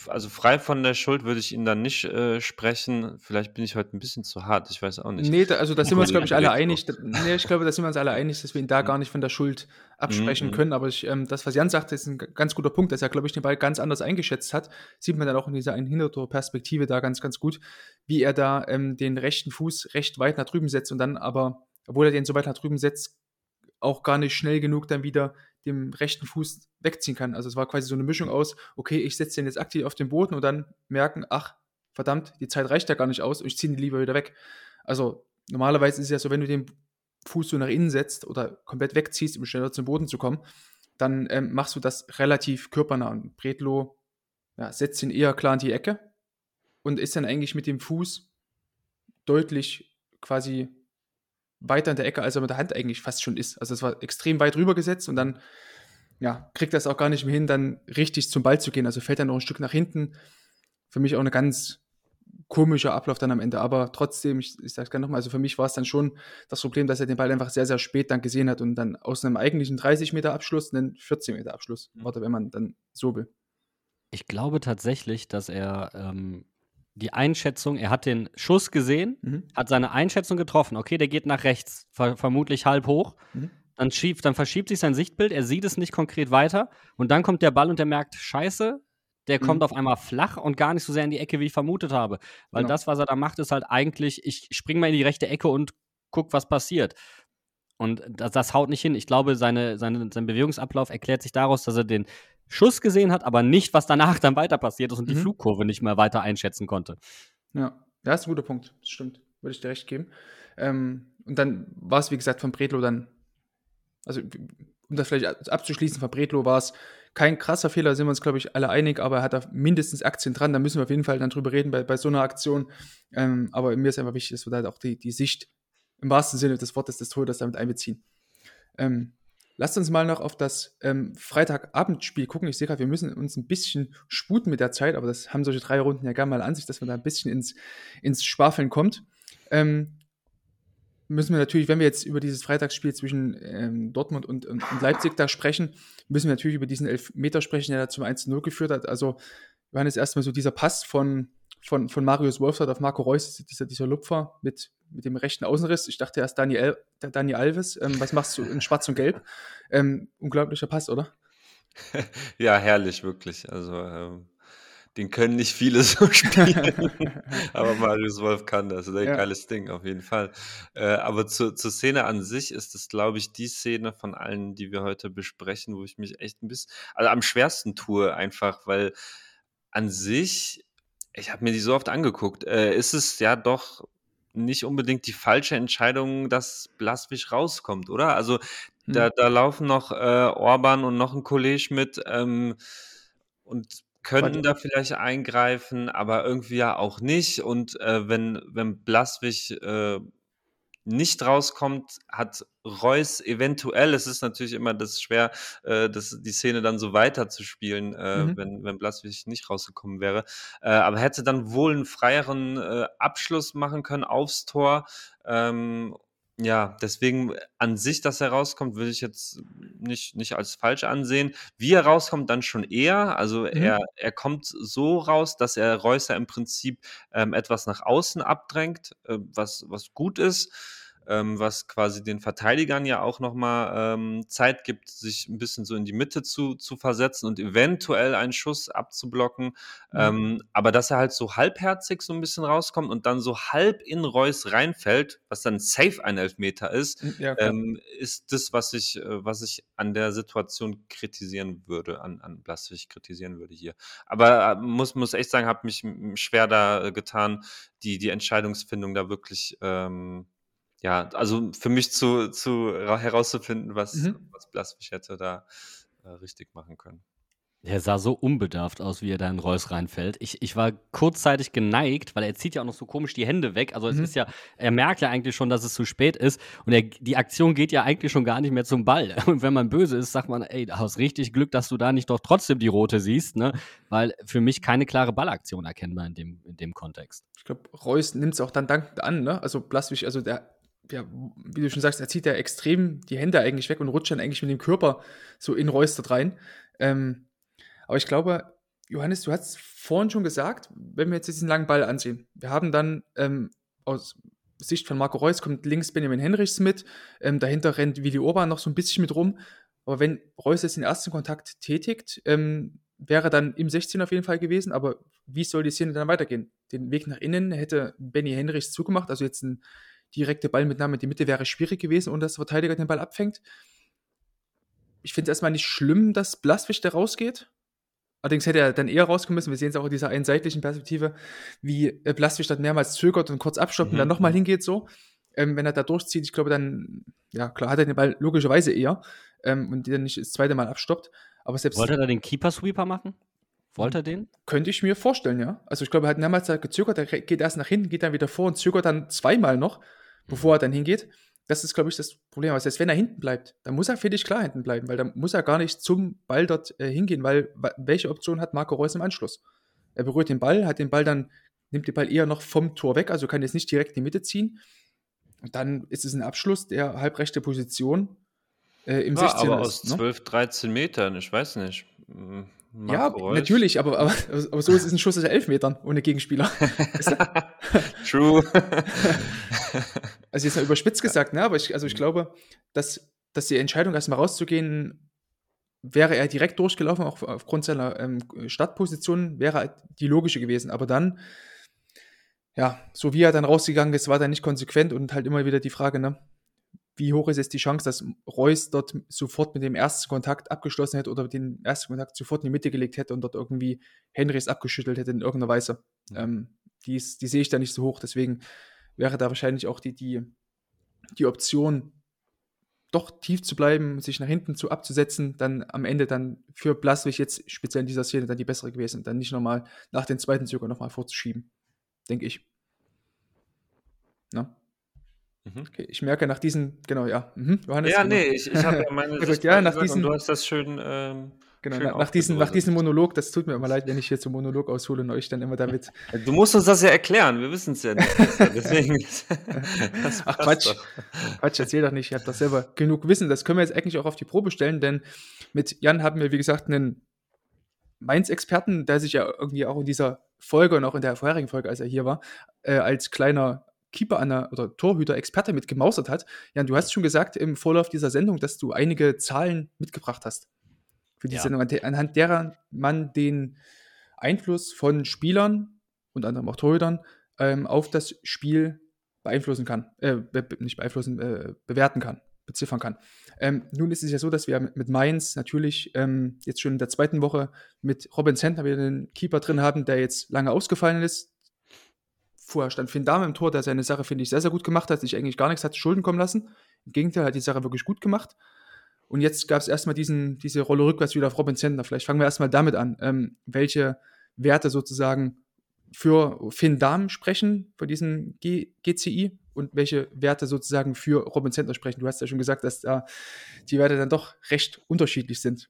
also frei von der Schuld würde ich ihn dann nicht äh, sprechen. Vielleicht bin ich heute ein bisschen zu hart, ich weiß auch nicht. Nee, da, also da sind wir uns, glaube ich, alle einig. Da, nee, ich glaube, da sind wir uns alle einig, dass wir ihn da gar nicht von der Schuld absprechen mhm. können. Aber ich, ähm, das, was Jan sagte, ist ein ganz guter Punkt, dass er, glaube ich, den Ball ganz anders eingeschätzt hat. Sieht man dann auch in dieser Hintertor-Perspektive da ganz, ganz gut, wie er da ähm, den rechten Fuß recht weit nach drüben setzt und dann aber, obwohl er den so weit nach drüben setzt, auch gar nicht schnell genug dann wieder dem rechten Fuß wegziehen kann. Also es war quasi so eine Mischung aus, okay, ich setze den jetzt aktiv auf den Boden und dann merken, ach, verdammt, die Zeit reicht ja gar nicht aus, ich ziehe die lieber wieder weg. Also normalerweise ist es ja so, wenn du den Fuß so nach innen setzt oder komplett wegziehst, um schneller zum Boden zu kommen, dann ähm, machst du das relativ körpernah. Und Bretlo ja, setzt ihn eher klar in die Ecke und ist dann eigentlich mit dem Fuß deutlich quasi weiter in der Ecke, als er mit der Hand eigentlich fast schon ist. Also es war extrem weit rüber gesetzt und dann ja, kriegt das auch gar nicht mehr hin, dann richtig zum Ball zu gehen. Also fällt er noch ein Stück nach hinten. Für mich auch eine ganz komischer Ablauf dann am Ende. Aber trotzdem, ich, ich sage es gerne nochmal, also für mich war es dann schon das Problem, dass er den Ball einfach sehr, sehr spät dann gesehen hat und dann aus einem eigentlichen 30 Meter Abschluss einen 14 Meter Abschluss mhm. wenn man dann so will. Ich glaube tatsächlich, dass er ähm, die Einschätzung, er hat den Schuss gesehen, mhm. hat seine Einschätzung getroffen. Okay, der geht nach rechts, ver vermutlich halb hoch. Mhm. Dann, schief, dann verschiebt sich sein Sichtbild, er sieht es nicht konkret weiter und dann kommt der Ball und er merkt, scheiße, der kommt mhm. auf einmal flach und gar nicht so sehr in die Ecke, wie ich vermutet habe. Weil genau. das, was er da macht, ist halt eigentlich, ich springe mal in die rechte Ecke und guck, was passiert. Und das, das haut nicht hin. Ich glaube, seine, seine, sein Bewegungsablauf erklärt sich daraus, dass er den Schuss gesehen hat, aber nicht, was danach dann weiter passiert ist und mhm. die Flugkurve nicht mehr weiter einschätzen konnte. Ja, das ist ein guter Punkt. Das stimmt. Würde ich dir recht geben. Ähm, und dann war es, wie gesagt, von Bredlo dann, also um das vielleicht abzuschließen, von Bredlo war es kein krasser Fehler, sind wir uns, glaube ich, alle einig, aber er hat da mindestens Aktien dran. Da müssen wir auf jeden Fall dann drüber reden bei, bei so einer Aktion. Ähm, aber mir ist einfach wichtig, dass wir da halt auch die, die Sicht im wahrsten Sinne des Wortes des Torhüters damit einbeziehen. Ähm, lasst uns mal noch auf das ähm, Freitagabendspiel gucken. Ich sehe gerade, wir müssen uns ein bisschen sputen mit der Zeit, aber das haben solche drei Runden ja gerne mal an sich, dass man da ein bisschen ins, ins Schwafeln kommt. Ähm, müssen wir natürlich, wenn wir jetzt über dieses Freitagsspiel zwischen ähm, Dortmund und, und, und, Leipzig da sprechen, müssen wir natürlich über diesen Elfmeter sprechen, der da zum 1-0 geführt hat. Also, wir haben jetzt erstmal so dieser Pass von, von, von Marius Wolfsart auf Marco Reus, dieser, dieser Lupfer mit, mit dem rechten Außenriss. Ich dachte erst Daniel, Dani Alves, ähm, was machst du in Schwarz und Gelb? Ähm, unglaublicher Pass, oder? ja, herrlich, wirklich. Also, ähm, den können nicht viele so spielen. aber Marius Wolf kann das. Das ist ein ja. geiles Ding, auf jeden Fall. Äh, aber zu, zur Szene an sich ist es, glaube ich, die Szene von allen, die wir heute besprechen, wo ich mich echt ein bisschen, also am schwersten tue, einfach, weil an sich, ich habe mir die so oft angeguckt, äh, ist es ja doch nicht unbedingt die falsche Entscheidung, dass Blaswig rauskommt, oder? Also hm. da, da laufen noch äh, Orban und noch ein Kollege mit ähm, und könnten da vielleicht eingreifen, aber irgendwie ja auch nicht. Und äh, wenn, wenn Blaswig äh, nicht rauskommt, hat Reus eventuell, es ist natürlich immer das schwer, äh, das, die Szene dann so weiterzuspielen, äh, mhm. wenn, wenn Blaswig nicht rausgekommen wäre, äh, aber hätte dann wohl einen freieren äh, Abschluss machen können aufs Tor ähm, ja, deswegen an sich, dass er rauskommt, würde ich jetzt nicht, nicht als falsch ansehen. Wie er rauskommt, dann schon eher. Also mhm. er, er kommt so raus, dass er Reusser im Prinzip ähm, etwas nach außen abdrängt, äh, was, was gut ist ähm, was quasi den Verteidigern ja auch nochmal ähm, Zeit gibt, sich ein bisschen so in die Mitte zu, zu versetzen und eventuell einen Schuss abzublocken. Mhm. Ähm, aber dass er halt so halbherzig so ein bisschen rauskommt und dann so halb in Reus reinfällt, was dann safe ein Elfmeter ist, hm, ja, ähm, ist das, was ich, äh, was ich an der Situation kritisieren würde, an, an Blaswig kritisieren würde hier. Aber äh, muss, muss echt sagen, habe mich schwer da äh, getan, die, die Entscheidungsfindung da wirklich ähm, ja, also für mich zu, zu herauszufinden, was, mhm. was Blaswig hätte da äh, richtig machen können. Er sah so unbedarft aus, wie er da in Reus reinfällt. Ich, ich war kurzzeitig geneigt, weil er zieht ja auch noch so komisch die Hände weg. Also es mhm. ist ja, er merkt ja eigentlich schon, dass es zu spät ist. Und er, die Aktion geht ja eigentlich schon gar nicht mehr zum Ball. Und wenn man böse ist, sagt man, ey, du hast richtig Glück, dass du da nicht doch trotzdem die rote siehst, ne? Weil für mich keine klare Ballaktion erkennbar in dem, in dem Kontext. Ich glaube, Reus nimmt es auch dann dankend an, ne? Also Blaswig, also der ja, wie du schon sagst, er zieht ja extrem die Hände eigentlich weg und rutscht dann eigentlich mit dem Körper so in Reus dort rein. Ähm, aber ich glaube, Johannes, du hast vorhin schon gesagt, wenn wir jetzt diesen langen Ball ansehen, wir haben dann ähm, aus Sicht von Marco Reus kommt links Benjamin Henrichs mit, ähm, dahinter rennt Willi Orban noch so ein bisschen mit rum. Aber wenn Reus jetzt den ersten Kontakt tätigt, ähm, wäre dann im 16 auf jeden Fall gewesen. Aber wie soll die Szene dann weitergehen? Den Weg nach innen hätte Benny Henrichs zugemacht, also jetzt ein direkte Ballmitnahme in die Mitte wäre schwierig gewesen und dass der Verteidiger den Ball abfängt. Ich finde es erstmal nicht schlimm, dass Blaswig da rausgeht. Allerdings hätte er dann eher rauskommen müssen. Wir sehen es auch in dieser einseitlichen Perspektive, wie äh, Blaswig dann mehrmals zögert und kurz abstoppt und dann Mhm, nochmal mhm. hingeht so. Ähm, wenn er da durchzieht, ich glaube, dann, ja, klar, hat er den Ball logischerweise eher ähm, und dann nicht das zweite Mal abstoppt. Aber selbst Wollte er da den Keeper-Sweeper machen? Wollte er den? könnte ich mir vorstellen, ja. Also ich glaube, er hat mehrmals da gezögert, er geht erst nach hinten, geht dann wieder vor und zögert dann zweimal noch, bevor er dann hingeht. Das ist, glaube ich, das Problem. Also selbst wenn er hinten bleibt, dann muss er für dich klar hinten bleiben, weil dann muss er gar nicht zum Ball dort äh, hingehen, weil welche Option hat Marco Reus im Anschluss? Er berührt den Ball, hat den Ball dann, nimmt den Ball eher noch vom Tor weg, also kann jetzt nicht direkt in die Mitte ziehen. Und dann ist es ein Abschluss der halbrechte Position äh, im Ja, 16er. aber aus ist, ne? 12, 13 Metern, ich weiß nicht. Ja, Reus. natürlich, aber, aber, aber so ist es ein Schuss aus elf Metern ohne Gegenspieler. True. Also jetzt mal überspitzt gesagt, ne? aber ich, also ich glaube, dass, dass die Entscheidung, erstmal rauszugehen, wäre er direkt durchgelaufen, auch aufgrund seiner ähm, Startposition, wäre die logische gewesen. Aber dann, ja, so wie er dann rausgegangen ist, war dann nicht konsequent und halt immer wieder die Frage, ne? Wie hoch ist jetzt die Chance, dass Reus dort sofort mit dem ersten Kontakt abgeschlossen hätte oder den ersten Kontakt sofort in die Mitte gelegt hätte und dort irgendwie Henrys abgeschüttelt hätte in irgendeiner Weise? Ähm, die, ist, die sehe ich da nicht so hoch, deswegen wäre da wahrscheinlich auch die, die, die Option, doch tief zu bleiben, sich nach hinten zu abzusetzen, dann am Ende dann für Blaswig jetzt speziell in dieser Szene dann die bessere gewesen. Dann nicht nochmal nach den zweiten Zöger nochmal vorzuschieben. Denke ich. Na? Mhm. Okay, ich merke nach diesen, genau, ja. Mhm, Johannes, Ja, genau. nee, ich, ich habe ja meine Sicht ja, nach diesen- und du hast das schön, ähm, Genau, schön nach, nach, diesem, nach diesem Monolog, das tut mir immer leid, wenn ich hier zum Monolog aushole und euch dann immer damit. Du musst uns das ja erklären, wir wissen es ja nicht. Deswegen. Ach Quatsch, doch. Quatsch, erzähl doch nicht, ihr habt doch selber genug Wissen. Das können wir jetzt eigentlich auch auf die Probe stellen, denn mit Jan haben wir, wie gesagt, einen Mainz-Experten, der sich ja irgendwie auch in dieser Folge und auch in der vorherigen Folge, als er hier war, äh, als kleiner Keeper an der, oder Torhüter-Experte mit gemausert hat. Jan, du hast schon gesagt im Vorlauf dieser Sendung, dass du einige Zahlen mitgebracht hast für die Ja. Sendung, an- anhand derer man den Einfluss von Spielern, unter anderem auch Torhütern, ähm, auf das Spiel beeinflussen kann, äh, be nicht beeinflussen, äh, bewerten kann, beziffern kann. Ähm, nun ist es ja so, dass wir mit Mainz natürlich ähm, jetzt schon in der zweiten Woche mit Robin Zentner wieder einen Keeper drin haben, der jetzt lange ausgefallen ist. Vorher stand Finn Dahm im Tor, der seine Sache, finde ich, sehr, sehr gut gemacht hat, sich eigentlich gar nichts hat zu Schulden kommen lassen. Im Gegenteil, hat die Sache wirklich gut gemacht. Und jetzt gab es erstmal diesen, diese Rolle rückwärts wieder auf Robin Zentner. Vielleicht fangen wir erstmal damit an, ähm, welche Werte sozusagen für Finn Dahm sprechen, für diesen G GCI und welche Werte sozusagen für Robin Zentner sprechen. Du hast ja schon gesagt, dass da die Werte dann doch recht unterschiedlich sind.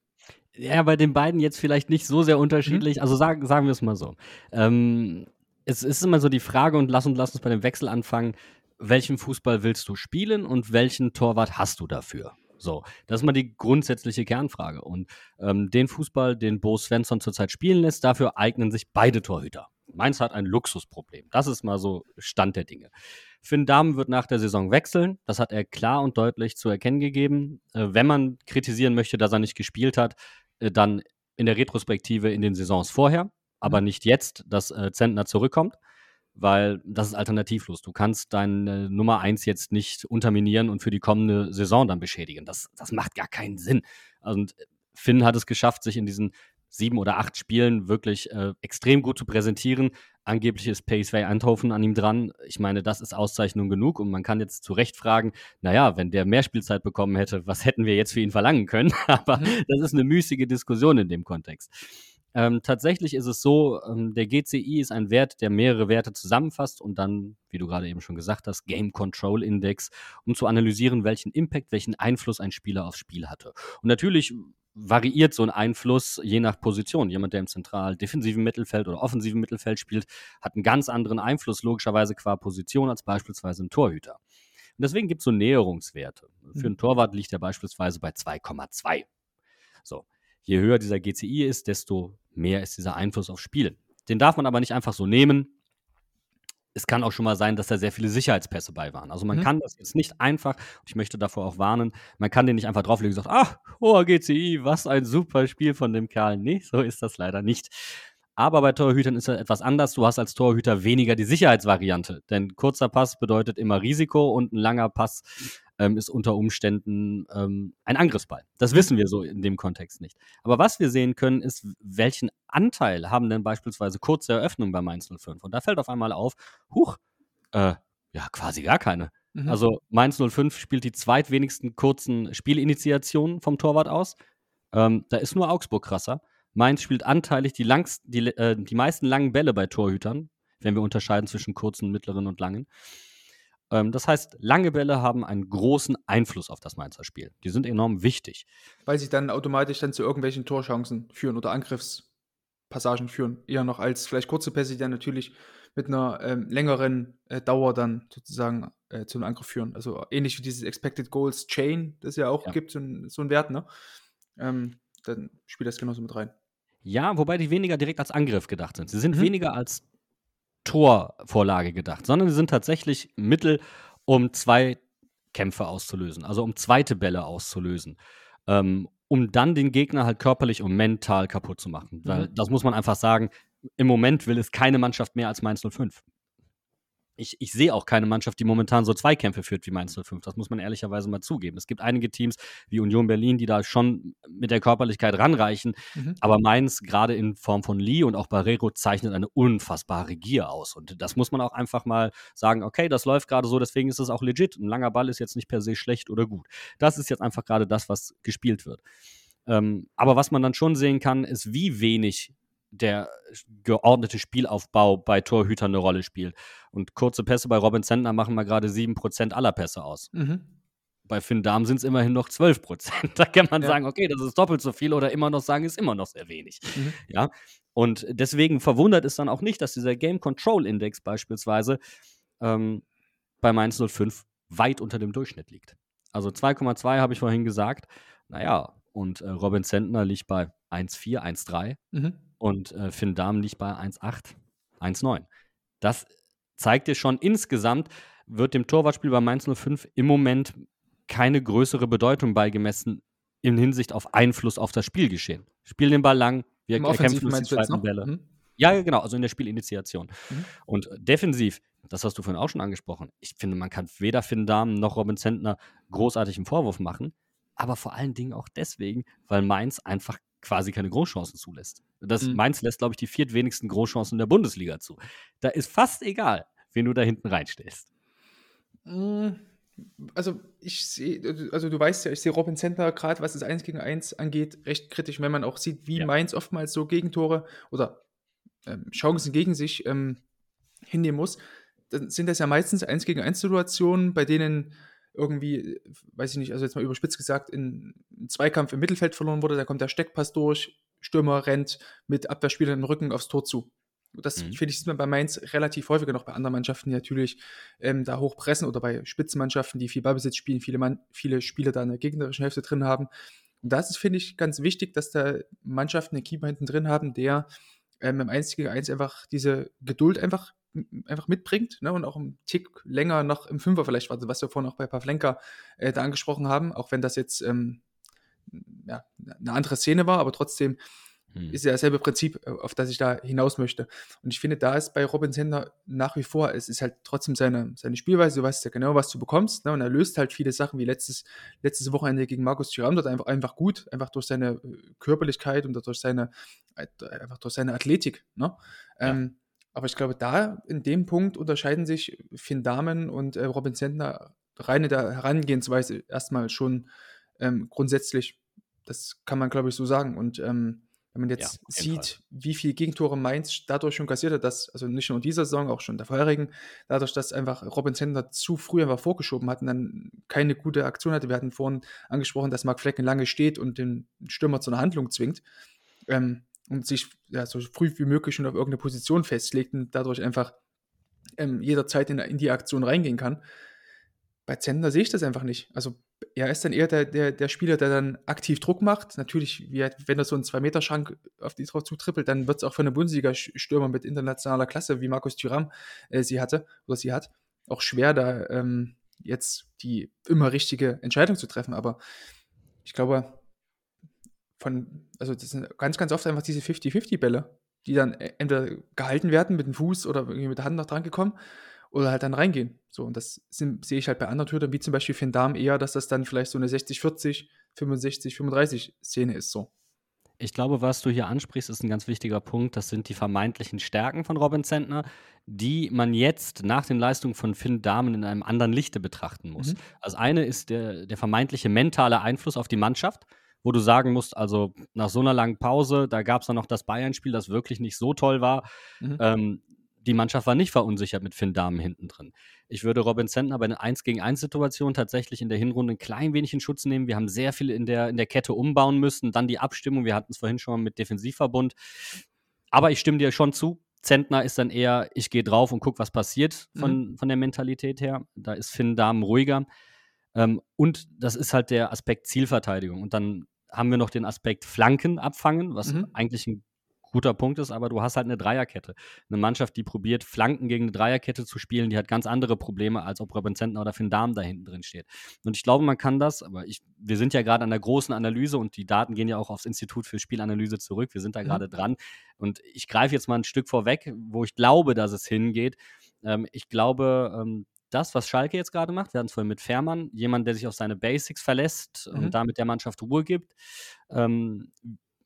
Ja, bei den beiden jetzt vielleicht nicht so sehr unterschiedlich. Also sagen, sagen wir es mal so. Ähm, es ist immer so die Frage, und lass uns, lass uns bei dem Wechsel anfangen, welchen Fußball willst du spielen und welchen Torwart hast du dafür? So, das ist mal die grundsätzliche Kernfrage. Und ähm, den Fußball, den Bo Svensson zurzeit spielen lässt, dafür eignen sich beide Torhüter. Mainz hat ein Luxusproblem. Das ist mal so Stand der Dinge. Finn Dahmen wird nach der Saison wechseln. Das hat er klar und deutlich zu erkennen gegeben. Äh, wenn man kritisieren möchte, dass er nicht gespielt hat, äh, dann in der Retrospektive in den Saisons vorher, aber nicht jetzt, dass äh, Zentner zurückkommt, weil das ist alternativlos. Du kannst deine Nummer 1 jetzt nicht unterminieren und für die kommende Saison dann beschädigen. Das, das macht gar keinen Sinn. Und Finn hat es geschafft, sich in diesen sieben oder acht Spielen wirklich äh, extrem gut zu präsentieren. Angeblich ist PSV Eindhoven an ihm dran. Ich meine, das ist Auszeichnung genug und man kann jetzt zu Recht fragen, naja, wenn der mehr Spielzeit bekommen hätte, was hätten wir jetzt für ihn verlangen können? Aber das ist eine müßige Diskussion in dem Kontext. Ähm, tatsächlich ist es so, ähm, der GCI ist ein Wert, der mehrere Werte zusammenfasst und dann, wie du gerade eben schon gesagt hast, Game Control Index, um zu analysieren, welchen Impact, welchen Einfluss ein Spieler aufs Spiel hatte. Und natürlich variiert so ein Einfluss je nach Position. Jemand, der im zentral defensiven Mittelfeld oder offensiven Mittelfeld spielt, hat einen ganz anderen Einfluss logischerweise qua Position als beispielsweise ein Torhüter. Und deswegen gibt es so Näherungswerte. Für einen Torwart liegt er beispielsweise bei 2,2. So, je höher dieser GCI ist, desto mehr ist dieser Einfluss aufs Spiel. Den darf man aber nicht einfach so nehmen. Es kann auch schon mal sein, dass da sehr viele Sicherheitspässe bei waren. Also man Mhm. kann das jetzt nicht einfach, ich möchte davor auch warnen, man kann den nicht einfach drauflegen und sagen, ach, hoher GCI, was ein super Spiel von dem Kerl. Nee, so ist das leider nicht. Aber bei Torhütern ist das etwas anders. Du hast als Torhüter weniger die Sicherheitsvariante. Denn kurzer Pass bedeutet immer Risiko und ein langer Pass ähm, ist unter Umständen ähm, ein Angriffsball. Das wissen wir so in dem Kontext nicht. Aber was wir sehen können, ist, welchen Anteil haben denn beispielsweise kurze Eröffnungen bei Mainz 05? Und da fällt auf einmal auf, huch, äh, ja, quasi gar keine. Mhm. Also Mainz 05 spielt die zweitwenigsten kurzen Spielinitiationen vom Torwart aus. Ähm, da ist nur Augsburg krasser. Mainz spielt anteilig die, langst, die, äh, die meisten langen Bälle bei Torhütern, wenn wir unterscheiden zwischen kurzen, mittleren und langen. Ähm, das heißt, lange Bälle haben einen großen Einfluss auf das Mainzer Spiel. Die sind enorm wichtig. Weil sie dann automatisch dann zu irgendwelchen Torchancen führen oder Angriffspassagen führen. Eher noch als vielleicht kurze Pässe, die dann natürlich mit einer ähm, längeren äh, Dauer dann sozusagen äh, zu einem Angriff führen. Also ähnlich wie dieses Expected Goals Chain, das ja auch ja. gibt, so ein, so ein Wert, ne? Ähm, dann spielt das genauso mit rein. Ja, wobei die weniger direkt als Angriff gedacht sind. Sie sind mhm. weniger als Torvorlage gedacht, sondern sie sind tatsächlich Mittel, um zwei Kämpfe auszulösen, also um zweite Bälle auszulösen, ähm, um dann den Gegner halt körperlich und mental kaputt zu machen. Mhm. Weil das muss man einfach sagen, im Moment will es keine Mannschaft mehr als Mainz 05 ich, ich sehe auch keine Mannschaft, die momentan so Zweikämpfe führt wie Mainz 05. Das muss man ehrlicherweise mal zugeben. Es gibt einige Teams wie Union Berlin, die da schon mit der Körperlichkeit ranreichen. Mhm. Aber Mainz, gerade in Form von Lee und auch Barrero, zeichnet eine unfassbare Gier aus. Und das muss man auch einfach mal sagen, okay, das läuft gerade so, deswegen ist es auch legit. Ein langer Ball ist jetzt nicht per se schlecht oder gut. Das ist jetzt einfach gerade das, was gespielt wird. Ähm, aber was man dann schon sehen kann, ist, wie wenig der geordnete Spielaufbau bei Torhütern eine Rolle spielt. Und kurze Pässe bei Robin Zentner machen mal gerade 7% aller Pässe aus. Mhm. Bei Finn Darm sind es immerhin noch 12%. Da kann man ja. sagen, okay, das ist doppelt so viel oder immer noch sagen, ist immer noch sehr wenig. Mhm. Ja. Und deswegen verwundert es dann auch nicht, dass dieser Game Control Index beispielsweise ähm, bei Mainz 05 weit unter dem Durchschnitt liegt. Also 2,2 habe ich vorhin gesagt. Naja, und äh, Robin Zentner liegt bei 1,4, 1,3. Mhm und äh, Finn Dahm liegt bei 1,8, 1,9. Das zeigt dir schon, insgesamt wird dem Torwartspiel bei Mainz 05 im Moment keine größere Bedeutung beigemessen in Hinsicht auf Einfluss auf das Spielgeschehen. Spiel den Ball lang, wir kämpfen uns die zweiten Bälle. Mhm. Ja, genau, also in der Spielinitiation. Mhm. Und defensiv, das hast du vorhin auch schon angesprochen, ich finde, man kann weder Finn Dahm noch Robin Zentner großartig einen Vorwurf machen, aber vor allen Dingen auch deswegen, weil Mainz einfach quasi keine Großchancen zulässt. Das mhm. Mainz lässt, glaube ich, die viertwenigsten Großchancen der Bundesliga zu. Da ist fast egal, wen du da hinten reinstellst. Hm, also ich sehe, also du weißt ja, ich sehe Robin Zentner gerade, was das 1 gegen 1 angeht, recht kritisch, wenn man auch sieht, wie ja. Mainz oftmals so Gegentore oder ähm, Chancen gegen sich ähm, hinnehmen muss. Dann sind das ja meistens 1 gegen 1 Situationen, bei denen irgendwie, weiß ich nicht, also jetzt mal überspitzt gesagt, in einem Zweikampf im Mittelfeld verloren wurde, da kommt der Steckpass durch, Stürmer rennt mit Abwehrspielern im Rücken aufs Tor zu. Das mhm. finde ich, sieht man bei Mainz relativ häufiger noch bei anderen Mannschaften, die natürlich ähm, da hochpressen oder bei Spitzenmannschaften, die viel Ballbesitz spielen, viele, Mann, viele Spieler da in der gegnerischen Hälfte drin haben. Und das ist, finde ich, ganz wichtig, dass da Mannschaften einen Keeper hinten drin haben, der ähm, im 1 gegen 1 einfach diese Geduld einfach einfach mitbringt ne, und auch einen Tick länger noch im Fünfer vielleicht war, was wir vorhin auch bei Pavlenka äh, da angesprochen haben, auch wenn das jetzt ähm, ja, eine andere Szene war, aber trotzdem hm. ist ja dasselbe Prinzip, äh, auf das ich da hinaus möchte. Und ich finde, da ist bei Robin Sender nach wie vor, es ist halt trotzdem seine, seine Spielweise, du weißt ja genau, was du bekommst, ne? und er löst halt viele Sachen wie letztes, letztes Wochenende gegen Markus Thuram dort einfach, einfach gut, einfach durch seine äh, Körperlichkeit und durch seine, äh, einfach durch seine Athletik. Ne? Ja. Ähm, aber ich glaube, da in dem Punkt unterscheiden sich Finn Damen und äh, Robin Zentner rein in der Herangehensweise erstmal schon ähm, grundsätzlich. Das kann man, glaube ich, so sagen. Und ähm, wenn man jetzt ja, sieht, wie viele Gegentore Mainz dadurch schon kassiert hat, dass, also nicht nur in dieser Saison, auch schon der vorherigen, dadurch, dass einfach Robin Zentner zu früh einfach vorgeschoben hat und dann keine gute Aktion hatte. Wir hatten vorhin angesprochen, dass Marc Flecken lange steht und den Stürmer zu einer Handlung zwingt. Ähm, und sich ja, so früh wie möglich schon auf irgendeine Position festlegt und dadurch einfach ähm, jederzeit in, in, die Aktion reingehen kann. Bei Zender sehe ich das einfach nicht. Also er ist dann eher der, der, der Spieler, der dann aktiv Druck macht. Natürlich, wenn er so einen 2-Meter-Schrank auf die drauf zutrippelt, dann wird es auch von einem Bundesliga-Stürmer mit internationaler Klasse, wie Markus Thuram äh, sie hatte oder sie hat, auch schwer, da ähm, jetzt die immer richtige Entscheidung zu treffen. Aber ich glaube, von, also das sind ganz, ganz oft einfach diese 50-50-Bälle, die dann e, entweder gehalten werden mit dem Fuß oder irgendwie mit der Hand noch dran gekommen. Oder halt dann reingehen. So, und das sind- sehe ich halt bei anderen Torhütern, wie zum Beispiel Finn Darm, eher, dass das dann vielleicht so eine 60-40, 65-35 Szene ist. So. Ich glaube, was du hier ansprichst, ist ein ganz wichtiger Punkt. Das sind die vermeintlichen Stärken von Robin Zentner, die man jetzt nach den Leistungen von Finn Dahmen in einem anderen Lichte betrachten muss. Mhm. Das eine ist der, der vermeintliche mentale Einfluss auf die Mannschaft, wo du sagen musst, also nach so einer langen Pause, da gab es dann noch das Bayern-Spiel, das wirklich nicht so toll war. Mhm. Ähm, die Mannschaft war nicht verunsichert mit Finn Dahmen hinten drin. Ich würde Robin Zentner bei den 1 gegen 1 Situationen tatsächlich in der Hinrunde ein klein wenig in Schutz nehmen. Wir haben sehr viel in der, in der Kette umbauen müssen. Dann die Abstimmung, wir hatten es vorhin schon mal mit Defensivverbund. Aber ich stimme dir schon zu. Zentner ist dann eher, ich gehe drauf und gucke, was passiert von, von der Mentalität her. Da ist Finn Dahmen ruhiger. Ähm, und das ist halt der Aspekt Zielverteidigung. Und dann haben wir noch den Aspekt Flanken abfangen, was Mhm. eigentlich ein guter Punkt ist, aber du hast halt eine Dreierkette. Eine Mannschaft, die probiert, Flanken gegen eine Dreierkette zu spielen, die hat ganz andere Probleme, als ob Robin Zentner oder Finn Dahm da hinten drin steht. Und ich glaube, man kann das, aber ich, wir sind ja gerade an der großen Analyse und die Daten gehen ja auch aufs Institut für Spielanalyse zurück. Wir sind da Mhm. gerade dran. Und ich greife jetzt mal ein Stück vorweg, wo ich glaube, dass es hingeht. Ähm, ich glaube, ähm, das, was Schalke jetzt gerade macht, wir hatten es vorhin mit Fährmann, jemand, der sich auf seine Basics verlässt Mhm. und damit der Mannschaft Ruhe gibt. Ähm,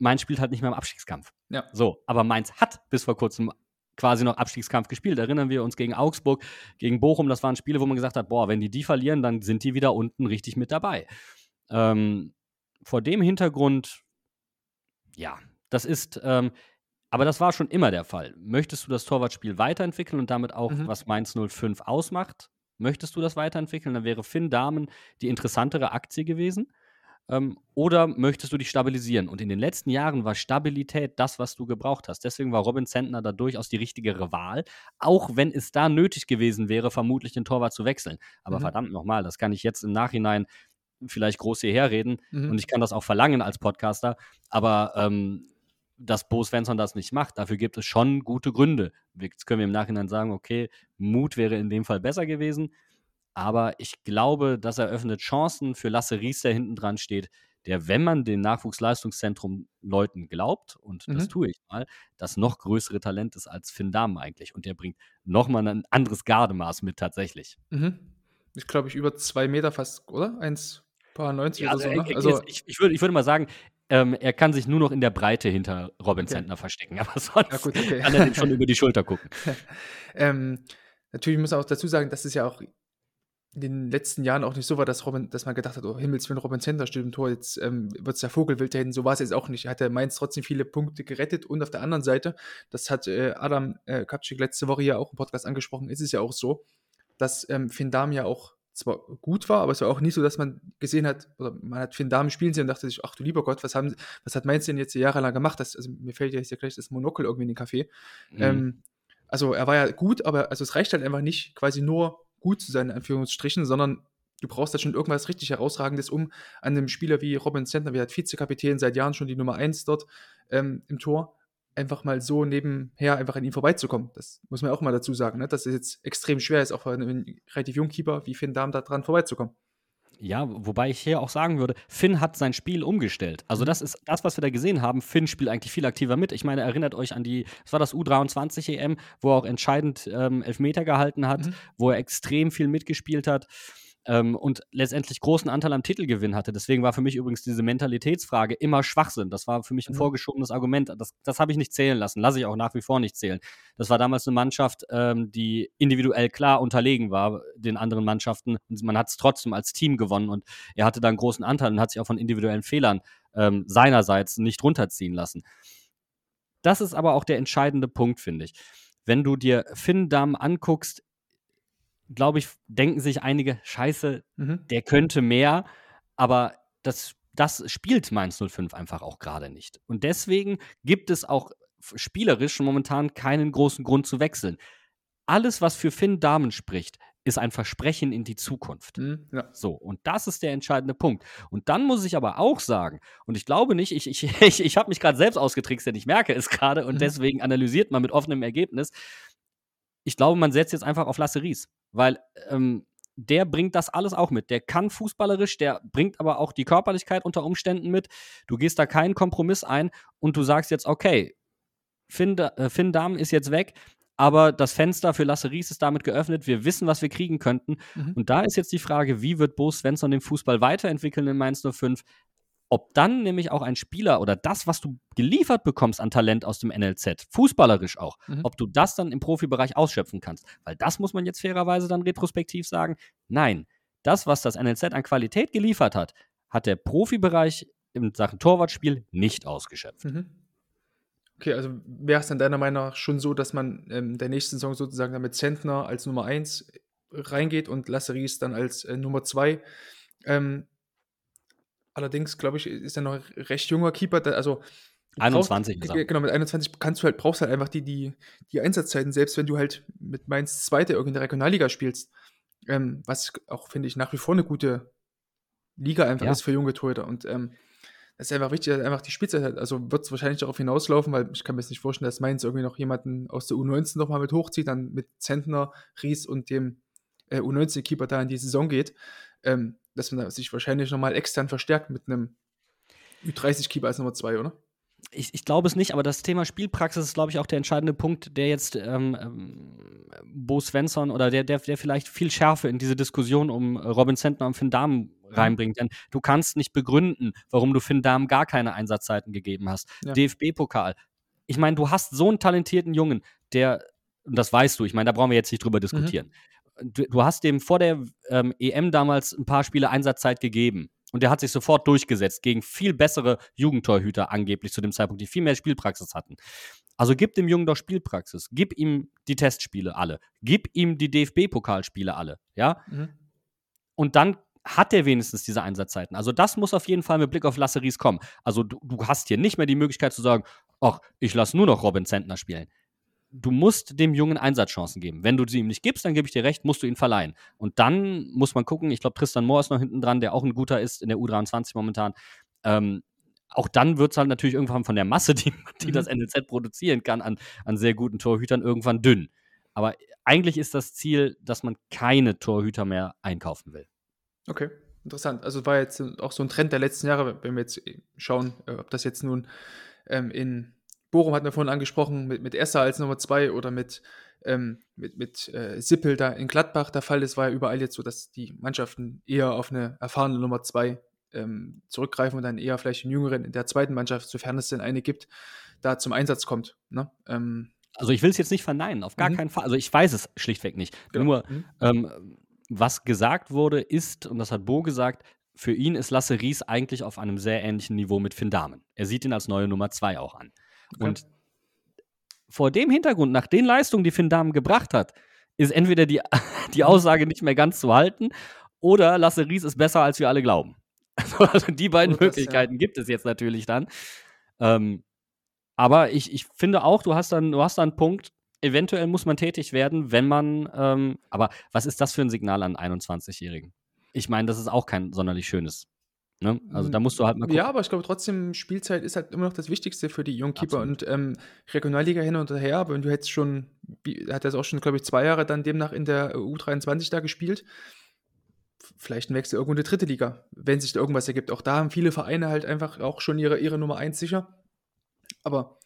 Mainz spielt halt nicht mehr im Abstiegskampf. Ja. So, aber Mainz hat bis vor kurzem quasi noch Abstiegskampf gespielt. Erinnern wir uns gegen Augsburg, gegen Bochum, das waren Spiele, wo man gesagt hat, boah, wenn die die verlieren, dann sind die wieder unten richtig mit dabei. Ähm, vor dem Hintergrund, ja, das ist, ähm, aber das war schon immer der Fall. Möchtest du das Torwartspiel weiterentwickeln und damit auch, Mhm. was Mainz 05 ausmacht, möchtest du das weiterentwickeln, dann wäre Finn Dahmen die interessantere Aktie gewesen. Ähm, oder möchtest du dich stabilisieren? Und in den letzten Jahren war Stabilität das, was du gebraucht hast. Deswegen war Robin Zentner da durchaus die richtigere Wahl, auch wenn es da nötig gewesen wäre, vermutlich den Torwart zu wechseln. Aber Mhm. verdammt nochmal, das kann ich jetzt im Nachhinein vielleicht groß hierher reden Mhm. und ich kann das auch verlangen als Podcaster, aber ähm, dass Bo Svensson das nicht macht, dafür gibt es schon gute Gründe. Jetzt können wir im Nachhinein sagen, okay, Mut wäre in dem Fall besser gewesen, aber ich glaube, das eröffnet Chancen für Lasse Ries, der hinten dran steht, der, wenn man den Nachwuchsleistungszentrum Leuten glaubt, und das Mhm. tue ich mal, das noch größere Talent ist als Finn Dahmen eigentlich. Und der bringt nochmal ein anderes Gardemaß mit tatsächlich. Mhm. Ich glaube, ich über zwei Meter fast, oder? 1,90 Ja, oder so. also, Ne? äh, Also, ich, ich, würde, ich würde mal sagen, ähm, er kann sich nur noch in der Breite hinter Robin Okay. Zentner verstecken. Aber sonst Ja, gut, okay. kann er dem schon über die Schulter gucken. ähm, natürlich muss man auch dazu sagen, dass es ja auch in den letzten Jahren auch nicht so war, dass, Robin, dass man gedacht hat, oh Himmels, wenn Robin Zentner steht im Tor, jetzt ähm, wird es ja Vogelwild da hinten. So war es jetzt auch nicht. Er hat ja Mainz trotzdem viele Punkte gerettet und auf der anderen Seite, das hat äh, Adam äh, Kapczyk letzte Woche ja auch im Podcast angesprochen, ist es ja auch so, dass ähm, Finn Dahm ja auch zwar gut war, aber es war auch nicht so, dass man gesehen hat, oder man hat Finn Dahm spielen sehen und dachte sich, ach du lieber Gott, was, haben, was hat Mainz denn jetzt jahrelang gemacht? Das, also mir fällt ja jetzt ja gleich das Monokel irgendwie in den Kaffee. Mhm. Ähm, also er war ja gut, aber also es reicht halt einfach nicht, quasi nur gut zu sein, in Anführungsstrichen, sondern du brauchst da schon irgendwas richtig Herausragendes, um an einem Spieler wie Robin Zentner, wie hat Vizekapitän seit Jahren schon die Nummer 1 dort ähm, im Tor, einfach mal so nebenher einfach an ihm vorbeizukommen. Das muss man auch mal dazu sagen, ne? dass es jetzt extrem schwer ist, auch für einen relativ jungen Keeper wie Finn Dahm da dran vorbeizukommen. Ja, wobei ich hier auch sagen würde, Finn hat sein Spiel umgestellt. Also Mhm. das ist das, was wir da gesehen haben. Finn spielt eigentlich viel aktiver mit. Ich meine, erinnert euch an die, es war das U23 EM, wo er auch entscheidend ähm, Elfmeter gehalten hat, Mhm. wo er extrem viel mitgespielt hat ähm, und letztendlich großen Anteil am Titelgewinn hatte. Deswegen war für mich übrigens diese Mentalitätsfrage immer Schwachsinn. Das war für mich ein Mhm. vorgeschobenes Argument. Das, das habe ich nicht zählen lassen, lasse ich auch nach wie vor nicht zählen. Das war damals eine Mannschaft, ähm, die individuell klar unterlegen war den anderen Mannschaften. Und man hat es trotzdem als Team gewonnen und er hatte da einen großen Anteil und hat sich auch von individuellen Fehlern ähm, seinerseits nicht runterziehen lassen. Das ist aber auch der entscheidende Punkt, finde ich. Wenn du dir Finn Damm anguckst, glaube ich, denken sich einige, scheiße, Mhm. der könnte mehr, aber das, das spielt Mainz 05 einfach auch gerade nicht. Und deswegen gibt es auch spielerisch momentan keinen großen Grund zu wechseln. Alles, was für Finn Dahmen spricht, ist ein Versprechen in die Zukunft. Mhm. Ja. So, und das ist der entscheidende Punkt. Und dann muss ich aber auch sagen, und ich glaube nicht, ich, ich, ich, ich habe mich gerade selbst ausgetrickst, denn ich merke es gerade und Mhm. deswegen analysiert man mit offenem Ergebnis. Ich glaube, man setzt jetzt einfach auf Lasse Ries, weil ähm, der bringt das alles auch mit. Der kann fußballerisch, der bringt aber auch die Körperlichkeit unter Umständen mit. Du gehst da keinen Kompromiss ein und du sagst jetzt, okay, Finn, äh, Finn Dahm ist jetzt weg, aber das Fenster für Lasse Ries ist damit geöffnet. Wir wissen, was wir kriegen könnten. Mhm. Und da ist jetzt die Frage, wie wird Bo Svensson den Fußball weiterentwickeln in Mainz 05? Ob dann nämlich auch ein Spieler oder das, was du geliefert bekommst an Talent aus dem NLZ, fußballerisch auch, Mhm. ob du das dann im Profibereich ausschöpfen kannst. Weil das muss man jetzt fairerweise dann retrospektiv sagen. Nein, das, was das NLZ an Qualität geliefert hat, hat der Profibereich in Sachen Torwartspiel nicht ausgeschöpft. Mhm. Okay, also wäre es dann deiner Meinung nach schon so, dass man ähm, der nächsten Saison sozusagen dann mit Zentner als Nummer 1 reingeht und Lasseries dann als äh, Nummer 2. Ähm, allerdings, glaube ich, ist er noch ein recht junger Keeper. Also du 21 ist brauchst. Genau, mit 21 kannst du halt, brauchst halt einfach die, die, die Einsatzzeiten, selbst wenn du halt mit Mainz Zweite irgendwie in der Regionalliga spielst. Ähm, was auch, finde ich, nach wie vor eine gute Liga einfach Ja. ist für junge Torhüter. Und ähm, das ist einfach wichtig, dass einfach die Spielzeit hat. Also wird es wahrscheinlich darauf hinauslaufen, weil ich kann mir jetzt nicht vorstellen, dass Mainz irgendwie noch jemanden aus der U19 nochmal mit hochzieht, dann mit Zentner, Ries und dem äh, U19-Keeper da in die Saison geht. Ähm, dass man sich wahrscheinlich nochmal extern verstärkt mit einem U30-Keeper als Nummer 2, oder? Ich, ich glaube es nicht, aber das Thema Spielpraxis ist, glaube ich, auch der entscheidende Punkt, der jetzt ähm, ähm, Bo Svensson oder der, der, der vielleicht viel Schärfe in diese Diskussion um äh, Robin Zentner und Finn Dahmen reinbringt. Denn du kannst nicht begründen, warum du Finn Dahmen gar keine Einsatzzeiten gegeben hast. Ja. DFB-Pokal. Ich meine, du hast so einen talentierten Jungen, der, und das weißt du, ich meine, da brauchen wir jetzt nicht drüber diskutieren. Du, du hast dem vor der ähm, EM damals ein paar Spiele Einsatzzeit gegeben. Und der hat sich sofort durchgesetzt gegen viel bessere Jugendtorhüter angeblich zu dem Zeitpunkt, die viel mehr Spielpraxis hatten. Also gib dem Jungen doch Spielpraxis. Gib ihm die Testspiele alle. Gib ihm die DFB-Pokalspiele alle. Ja? Mhm. Und dann hat er wenigstens diese Einsatzzeiten. Also das muss auf jeden Fall mit Blick auf Lasseries kommen. Also du, du hast hier nicht mehr die Möglichkeit zu sagen, ach, ich lasse nur noch Robin Zentner spielen. Du musst dem Jungen Einsatzchancen geben. Wenn du sie ihm nicht gibst, dann gebe ich dir recht, musst du ihn verleihen. Und dann muss man gucken, ich glaube, Tristan Mohr ist noch hinten dran, der auch ein guter ist in der U23 momentan. Ähm, auch dann wird es halt natürlich irgendwann von der Masse, die, die Mhm. das NLZ produzieren kann, an, an sehr guten Torhütern irgendwann dünn. Aber eigentlich ist das Ziel, dass man keine Torhüter mehr einkaufen will. Okay, interessant. Also war jetzt auch so ein Trend der letzten Jahre, wenn wir jetzt schauen, äh, ob das jetzt nun ähm, in Bochum hatten wir vorhin angesprochen, mit, mit Esser als Nummer zwei oder mit, ähm, mit, mit äh, Sippel da in Gladbach der Fall ist, war ja überall jetzt so, dass die Mannschaften eher auf eine erfahrene Nummer zwei ähm, zurückgreifen und dann eher vielleicht einen Jüngeren in der zweiten Mannschaft, sofern es denn eine gibt, da zum Einsatz kommt. Ne? Ähm, Also ich will es jetzt nicht verneinen, auf gar Mhm. keinen Fall. Also ich weiß es schlichtweg nicht. Genau. Nur, Mhm. ähm, was gesagt wurde, ist, und das hat Bo gesagt, für ihn ist Lasse Ries eigentlich auf einem sehr ähnlichen Niveau mit Finn Dahmen. Er sieht ihn als neue Nummer zwei auch an. Okay. Und vor dem Hintergrund, nach den Leistungen, die Finn Dahmen gebracht hat, ist entweder die, die Aussage nicht mehr ganz zu halten oder Lasse Ries ist besser, als wir alle glauben. Also die beiden das, ja. Möglichkeiten gibt es jetzt natürlich dann. Ähm, aber ich, ich finde auch, du hast dann, du hast dann einen Punkt, eventuell muss man tätig werden, wenn man, ähm, aber was ist das für ein Signal an 21-Jährigen? Ich meine, das ist auch kein sonderlich schönes. Ne? Also da musst du halt mal gucken. Ja, aber ich glaube trotzdem, Spielzeit ist halt immer noch das Wichtigste für die Jungkeeper Absolut. und ähm, Regionalliga hin und her, aber wenn du jetzt schon, er hat jetzt auch schon, glaube ich, zwei Jahre dann demnach in der U23 da gespielt, vielleicht ein Wechsel irgendwo in die dritte Liga, wenn sich da irgendwas ergibt. Auch da haben viele Vereine halt einfach auch schon ihre, ihre Nummer 1 sicher. Aber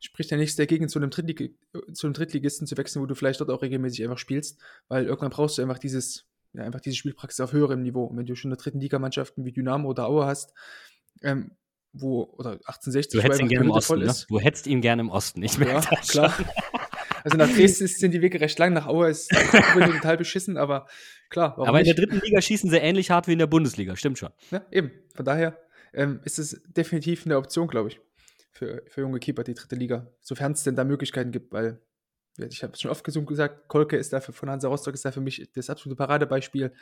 spricht ja nichts dagegen, zu einem, Drittlig zu einem Drittligisten zu wechseln, wo du vielleicht dort auch regelmäßig einfach spielst, weil irgendwann brauchst du einfach dieses, ja, einfach diese Spielpraxis auf höherem Niveau. Und wenn du schon in der dritten Liga Mannschaften wie Dynamo oder Aue hast, ähm, wo, oder 1860, Du hättest ihn gerne im Osten, ne? ist. Du hättest ihn gerne im Osten. Ich merke Ja, das klar. schon. Also nach Dresden sind die Wege recht lang, nach Aue ist total beschissen, aber klar, Aber in der dritten Liga schießen sie ähnlich hart wie in der Bundesliga, stimmt schon. Ja, eben. Von daher ähm, ist es definitiv eine Option, glaube ich, für, für junge Keeper, die dritte Liga. Sofern es denn da Möglichkeiten gibt, weil ich habe es schon oft gesagt, Kolke ist dafür von Hansa Rostock ist da für mich das absolute Paradebeispiel.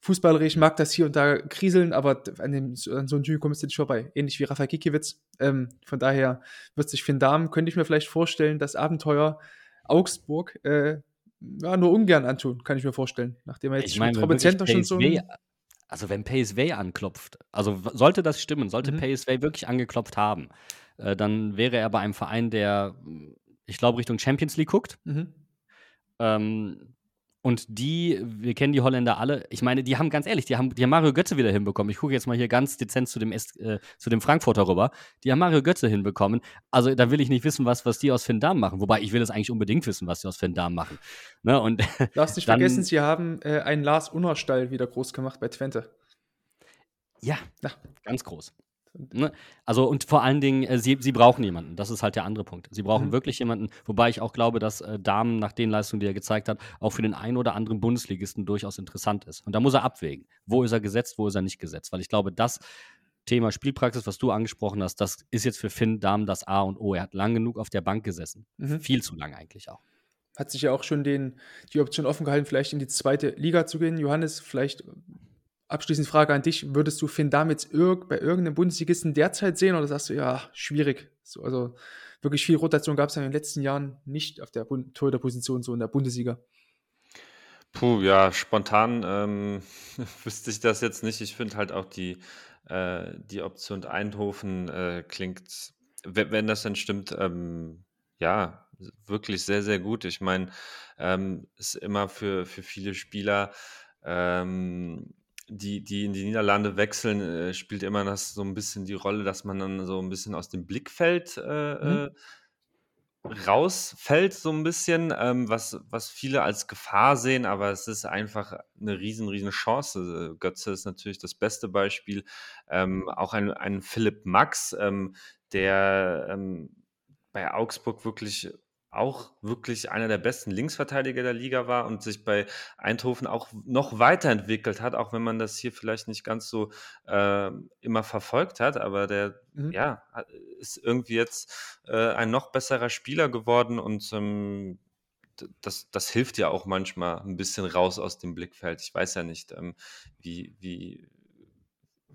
Fußballerisch mag das hier und da kriseln, aber an, dem, an so einem Typ kommst du nicht vorbei. Ähnlich wie Rafael Kikiewicz. Ähm, von daher wird sich Finn Dahmen, könnte ich mir vielleicht vorstellen, das Abenteuer Augsburg äh, ja, nur ungern antun, kann ich mir vorstellen. Nachdem er jetzt Ich meine, mit wenn Robin schon so also wenn PSV anklopft, also sollte das stimmen, sollte Mhm. PSV wirklich angeklopft haben, äh, dann wäre er bei einem Verein, der, ich glaube, Richtung Champions League guckt. Mhm. Ähm, Und die, wir kennen die Holländer alle, ich meine, die haben ganz ehrlich, die haben, die haben Mario Götze wieder hinbekommen. Ich gucke jetzt mal hier ganz dezent zu dem, äh, zu dem Frankfurter rüber. Die haben Mario Götze hinbekommen. Also da will ich nicht wissen, was, was die aus Finn Darm machen. Wobei ich will es eigentlich unbedingt wissen, was die aus Finn Darm machen. Ne? Und Darfst nicht dann- vergessen, sie haben äh, einen Lars Unnerstall wieder groß gemacht bei Twente. Ja, Ja. ganz groß. Ne? Also und vor allen Dingen, äh, sie, sie brauchen jemanden. Das ist halt der andere Punkt. Sie brauchen Mhm. wirklich jemanden, wobei ich auch glaube, dass äh, Damen nach den Leistungen, die er gezeigt hat, auch für den einen oder anderen Bundesligisten durchaus interessant ist. Und da muss er abwägen. Wo ist er gesetzt, wo ist er nicht gesetzt? Weil ich glaube, das Thema Spielpraxis, was du angesprochen hast, das ist jetzt für Finn Dahmen das A und O. Er hat lang genug auf der Bank gesessen. Mhm. Viel zu lang eigentlich auch. Hat sich ja auch schon den, die Option offen gehalten, vielleicht in die zweite Liga zu gehen. Johannes, vielleicht abschließend Frage an dich. Würdest du Finn jetzt irg bei irgendeinem Bundesligisten derzeit sehen oder sagst du, ja, schwierig? So, also wirklich viel Rotation gab es ja in den letzten Jahren nicht auf der Torhüterposition, so in der Bundesliga. Puh, ja, spontan ähm, wüsste ich das jetzt nicht. Ich finde halt auch die, äh, die Option Eindhoven äh, klingt, wenn, wenn das dann stimmt, ähm, ja, wirklich sehr, sehr gut. Ich meine, ähm, ist immer für, für viele Spieler, ähm, die, die in die Niederlande wechseln, äh, spielt immer das so ein bisschen die Rolle, dass man dann so ein bisschen aus dem Blickfeld äh, Mhm. äh, rausfällt so ein bisschen, ähm, was, was viele als Gefahr sehen, aber es ist einfach eine riesen, riesen Chance. Götze ist natürlich das beste Beispiel. Ähm, auch ein, ein Philipp Max, ähm, der ähm, bei Augsburg wirklich auch wirklich einer der besten Linksverteidiger der Liga war und sich bei Eindhoven auch noch weiterentwickelt hat, auch wenn man das hier vielleicht nicht ganz so äh, immer verfolgt hat, aber der Mhm. ja, ist irgendwie jetzt äh, ein noch besserer Spieler geworden und ähm, das, das hilft ja auch manchmal ein bisschen raus aus dem Blickfeld. Ich weiß ja nicht, ähm, wie, wie,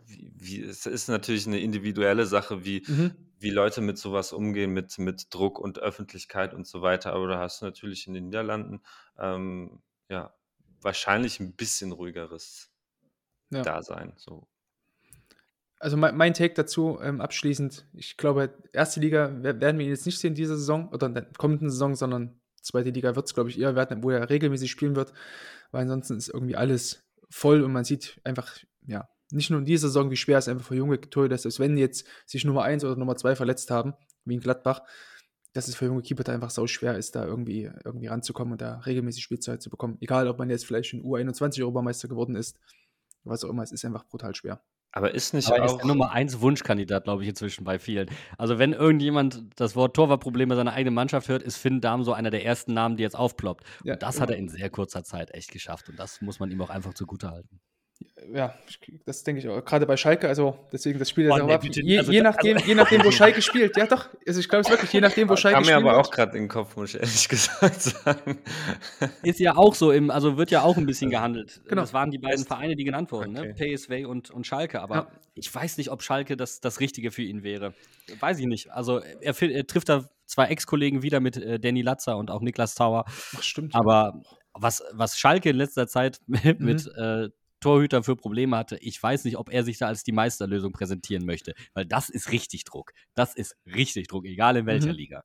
wie, wie, es ist natürlich eine individuelle Sache, wie, Mhm. Wie Leute mit sowas umgehen, mit, mit Druck und Öffentlichkeit und so weiter. Aber da hast du natürlich in den Niederlanden ähm, ja wahrscheinlich ein bisschen ruhigeres Ja. Dasein. So. Also mein, mein Take dazu ähm, abschließend, ich glaube, erste Liga wer- werden wir ihn jetzt nicht sehen diese Saison oder in der kommenden Saison, sondern zweite Liga wird es, glaube ich, eher werden, wo er regelmäßig spielen wird, weil ansonsten ist irgendwie alles voll und man sieht einfach, ja, nicht nur in dieser Saison, wie schwer es einfach für junge Torhüter ist, wenn jetzt sich Nummer 1 oder Nummer 2 verletzt haben, wie in Gladbach, dass es für junge Keeper da einfach sau schwer ist, da irgendwie, irgendwie ranzukommen und da regelmäßig Spielzeit zu bekommen. Egal, ob man jetzt vielleicht schon U21 Europameister geworden ist, was auch immer, es ist einfach brutal schwer. Aber ist nicht Aber er ist auch. der Nummer 1 Wunschkandidat, glaube ich, inzwischen bei vielen. Also, wenn irgendjemand das Wort Torwartprobleme seiner eigenen Mannschaft hört, ist Finn Dahm so einer der ersten Namen, die jetzt aufploppt. Ja, Und das hat er in sehr kurzer Zeit echt geschafft. Und das muss man ihm auch einfach zugutehalten. Ja, das denke ich auch. Gerade bei Schalke, also deswegen das Spiel Oh, nee, ab. bitte, Je, also je, nachdem, je nachdem, wo Schalke spielt. Ja, doch. Also ich glaube es wirklich, je nachdem, wo Schalke Kam mir spielt. aber auch gerade in den Kopf, muss ich ehrlich gesagt sagen. Ist ja auch so, im, also wird ja auch ein bisschen gehandelt. Genau. Das waren die beiden Vereine, die genannt wurden, ne? Okay. PSV und, und Schalke. Aber Ja. ich weiß nicht, ob Schalke das, das Richtige für ihn wäre. Weiß ich nicht. Also er, er trifft da zwei Ex-Kollegen wieder mit äh, Danny Latzer und auch Niklas Tauer. Ach, stimmt. Aber was, was Schalke in letzter Zeit mit, mit äh, Torhütern für Probleme hatte, ich weiß nicht, ob er sich da als die Meisterlösung präsentieren möchte. Weil das ist richtig Druck. Das ist richtig Druck, egal in welcher Mhm. Liga.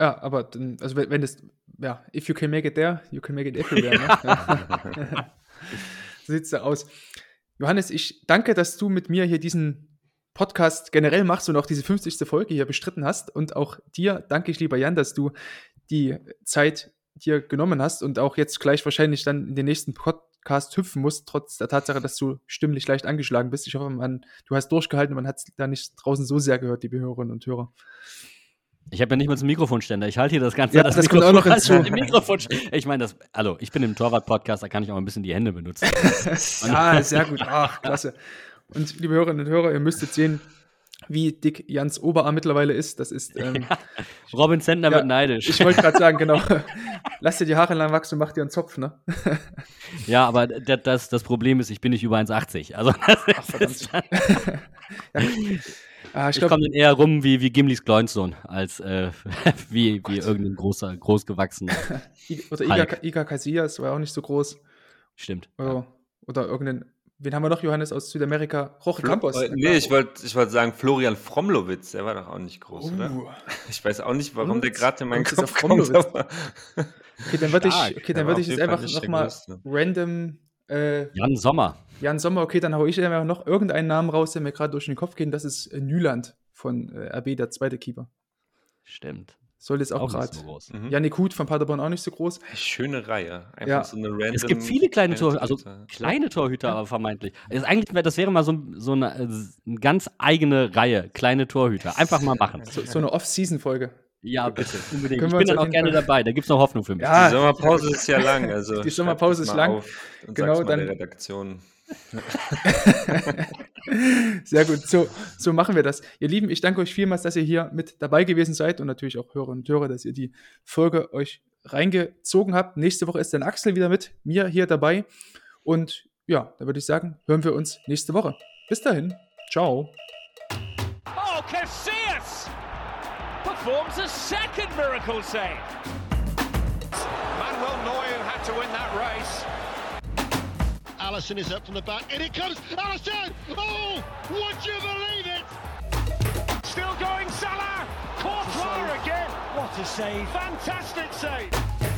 ja, aber dann, also wenn, wenn es, ja, if you can make it there, you can make it everywhere. Ne? So sieht's da aus. Johannes, ich danke, dass du mit mir hier diesen Podcast generell machst und auch diese 50. Folge hier bestritten hast. Und auch dir danke ich, lieber Jan, dass du die Zeit dir genommen hast und auch jetzt gleich wahrscheinlich dann in den nächsten Podcast hüpfen musst, trotz der Tatsache, dass du stimmlich leicht angeschlagen bist. Ich hoffe, man, du hast durchgehalten und man hat es da nicht draußen so sehr gehört, liebe Hörerinnen und Hörer. Ich habe ja nicht mal einen Mikrofonständer. Ich halte hier das Ganze. Ja, das kommt auch noch hinzu. Mikrofon. Ich meine, das, hallo, ich bin im Torwart-Podcast, da kann ich auch ein bisschen die Hände benutzen. Ja, sehr gut. Ach, klasse. Und liebe Hörerinnen und Hörer, ihr müsstet sehen, wie dick Jans Oberarm mittlerweile ist. Das ist, ähm, Robin Zentner Ja, wird neidisch. ich wollte gerade sagen, genau. Lass dir die Haare lang wachsen und mach dir einen Zopf, ne? ja, aber das, das, Problem ist, ich bin nicht über 1,80. Also, das verdammt. ist, Ah, ich ich komme dann eher rum wie, wie Gimlis Kleunsohn, als äh, wie, wie irgendein großer, großgewachsener. oder Iga. Iga Casillas war auch nicht so groß. Stimmt. Oder, oder irgendein wen haben wir noch, Johannes, aus Südamerika? Jorge Campos. Äh, nee, ich wollte ich wollt sagen, Florian Fromlowitz, der war doch auch nicht groß, oder? Uh. Ich weiß auch nicht, warum der Fromlowitz? gerade in meinen dieser Kopf kommt. Fromlowitz? aber- Okay, dann würde ich, okay, Der dann auf ich jetzt einfach der nochmal random äh, Jan Sommer. Jan Sommer, okay, dann hau ich einfach noch irgendeinen Namen raus, der mir gerade durch den Kopf geht. Das ist äh, Nyland von äh, RB, der zweite Keeper. Stimmt. Soll jetzt auch Auch gerade. nicht so groß. Mhm. Janik Huth von Paderborn auch nicht so groß. Schöne Reihe. Einfach Ja. so eine random. Es gibt viele kleine kleine Torhüter, also kleine Torhüter, aber vermeintlich. Das, ist eigentlich, das wäre mal so, so eine, äh, eine ganz eigene Reihe, kleine Torhüter. Einfach mal machen. So, so eine Off-Season-Folge. Ja, bitte, unbedingt. Können Ich bin dann auch gerne dabei. Da gibt es noch Hoffnung für mich. Ja, Die Sommerpause ist ja lang. Also Die Sommerpause ist lang. Genau, sag's mal dann- der Redaktion. Sehr gut, so, so machen wir das. Ihr Lieben, ich danke euch vielmals, dass ihr hier mit dabei gewesen seid und natürlich auch Hörer und Hörer, dass ihr die Folge euch reingezogen habt. Nächste Woche ist dann Axel wieder mit mir hier dabei. Und ja, da würde ich sagen, hören wir uns nächste Woche. Bis dahin. Ciao. Oh, Casillas performs a second miracle save. Allison is up from the back. In it comes. Allison! Oh! Would you believe it? Still going Salah. Courtois again. What a save. Fantastic save.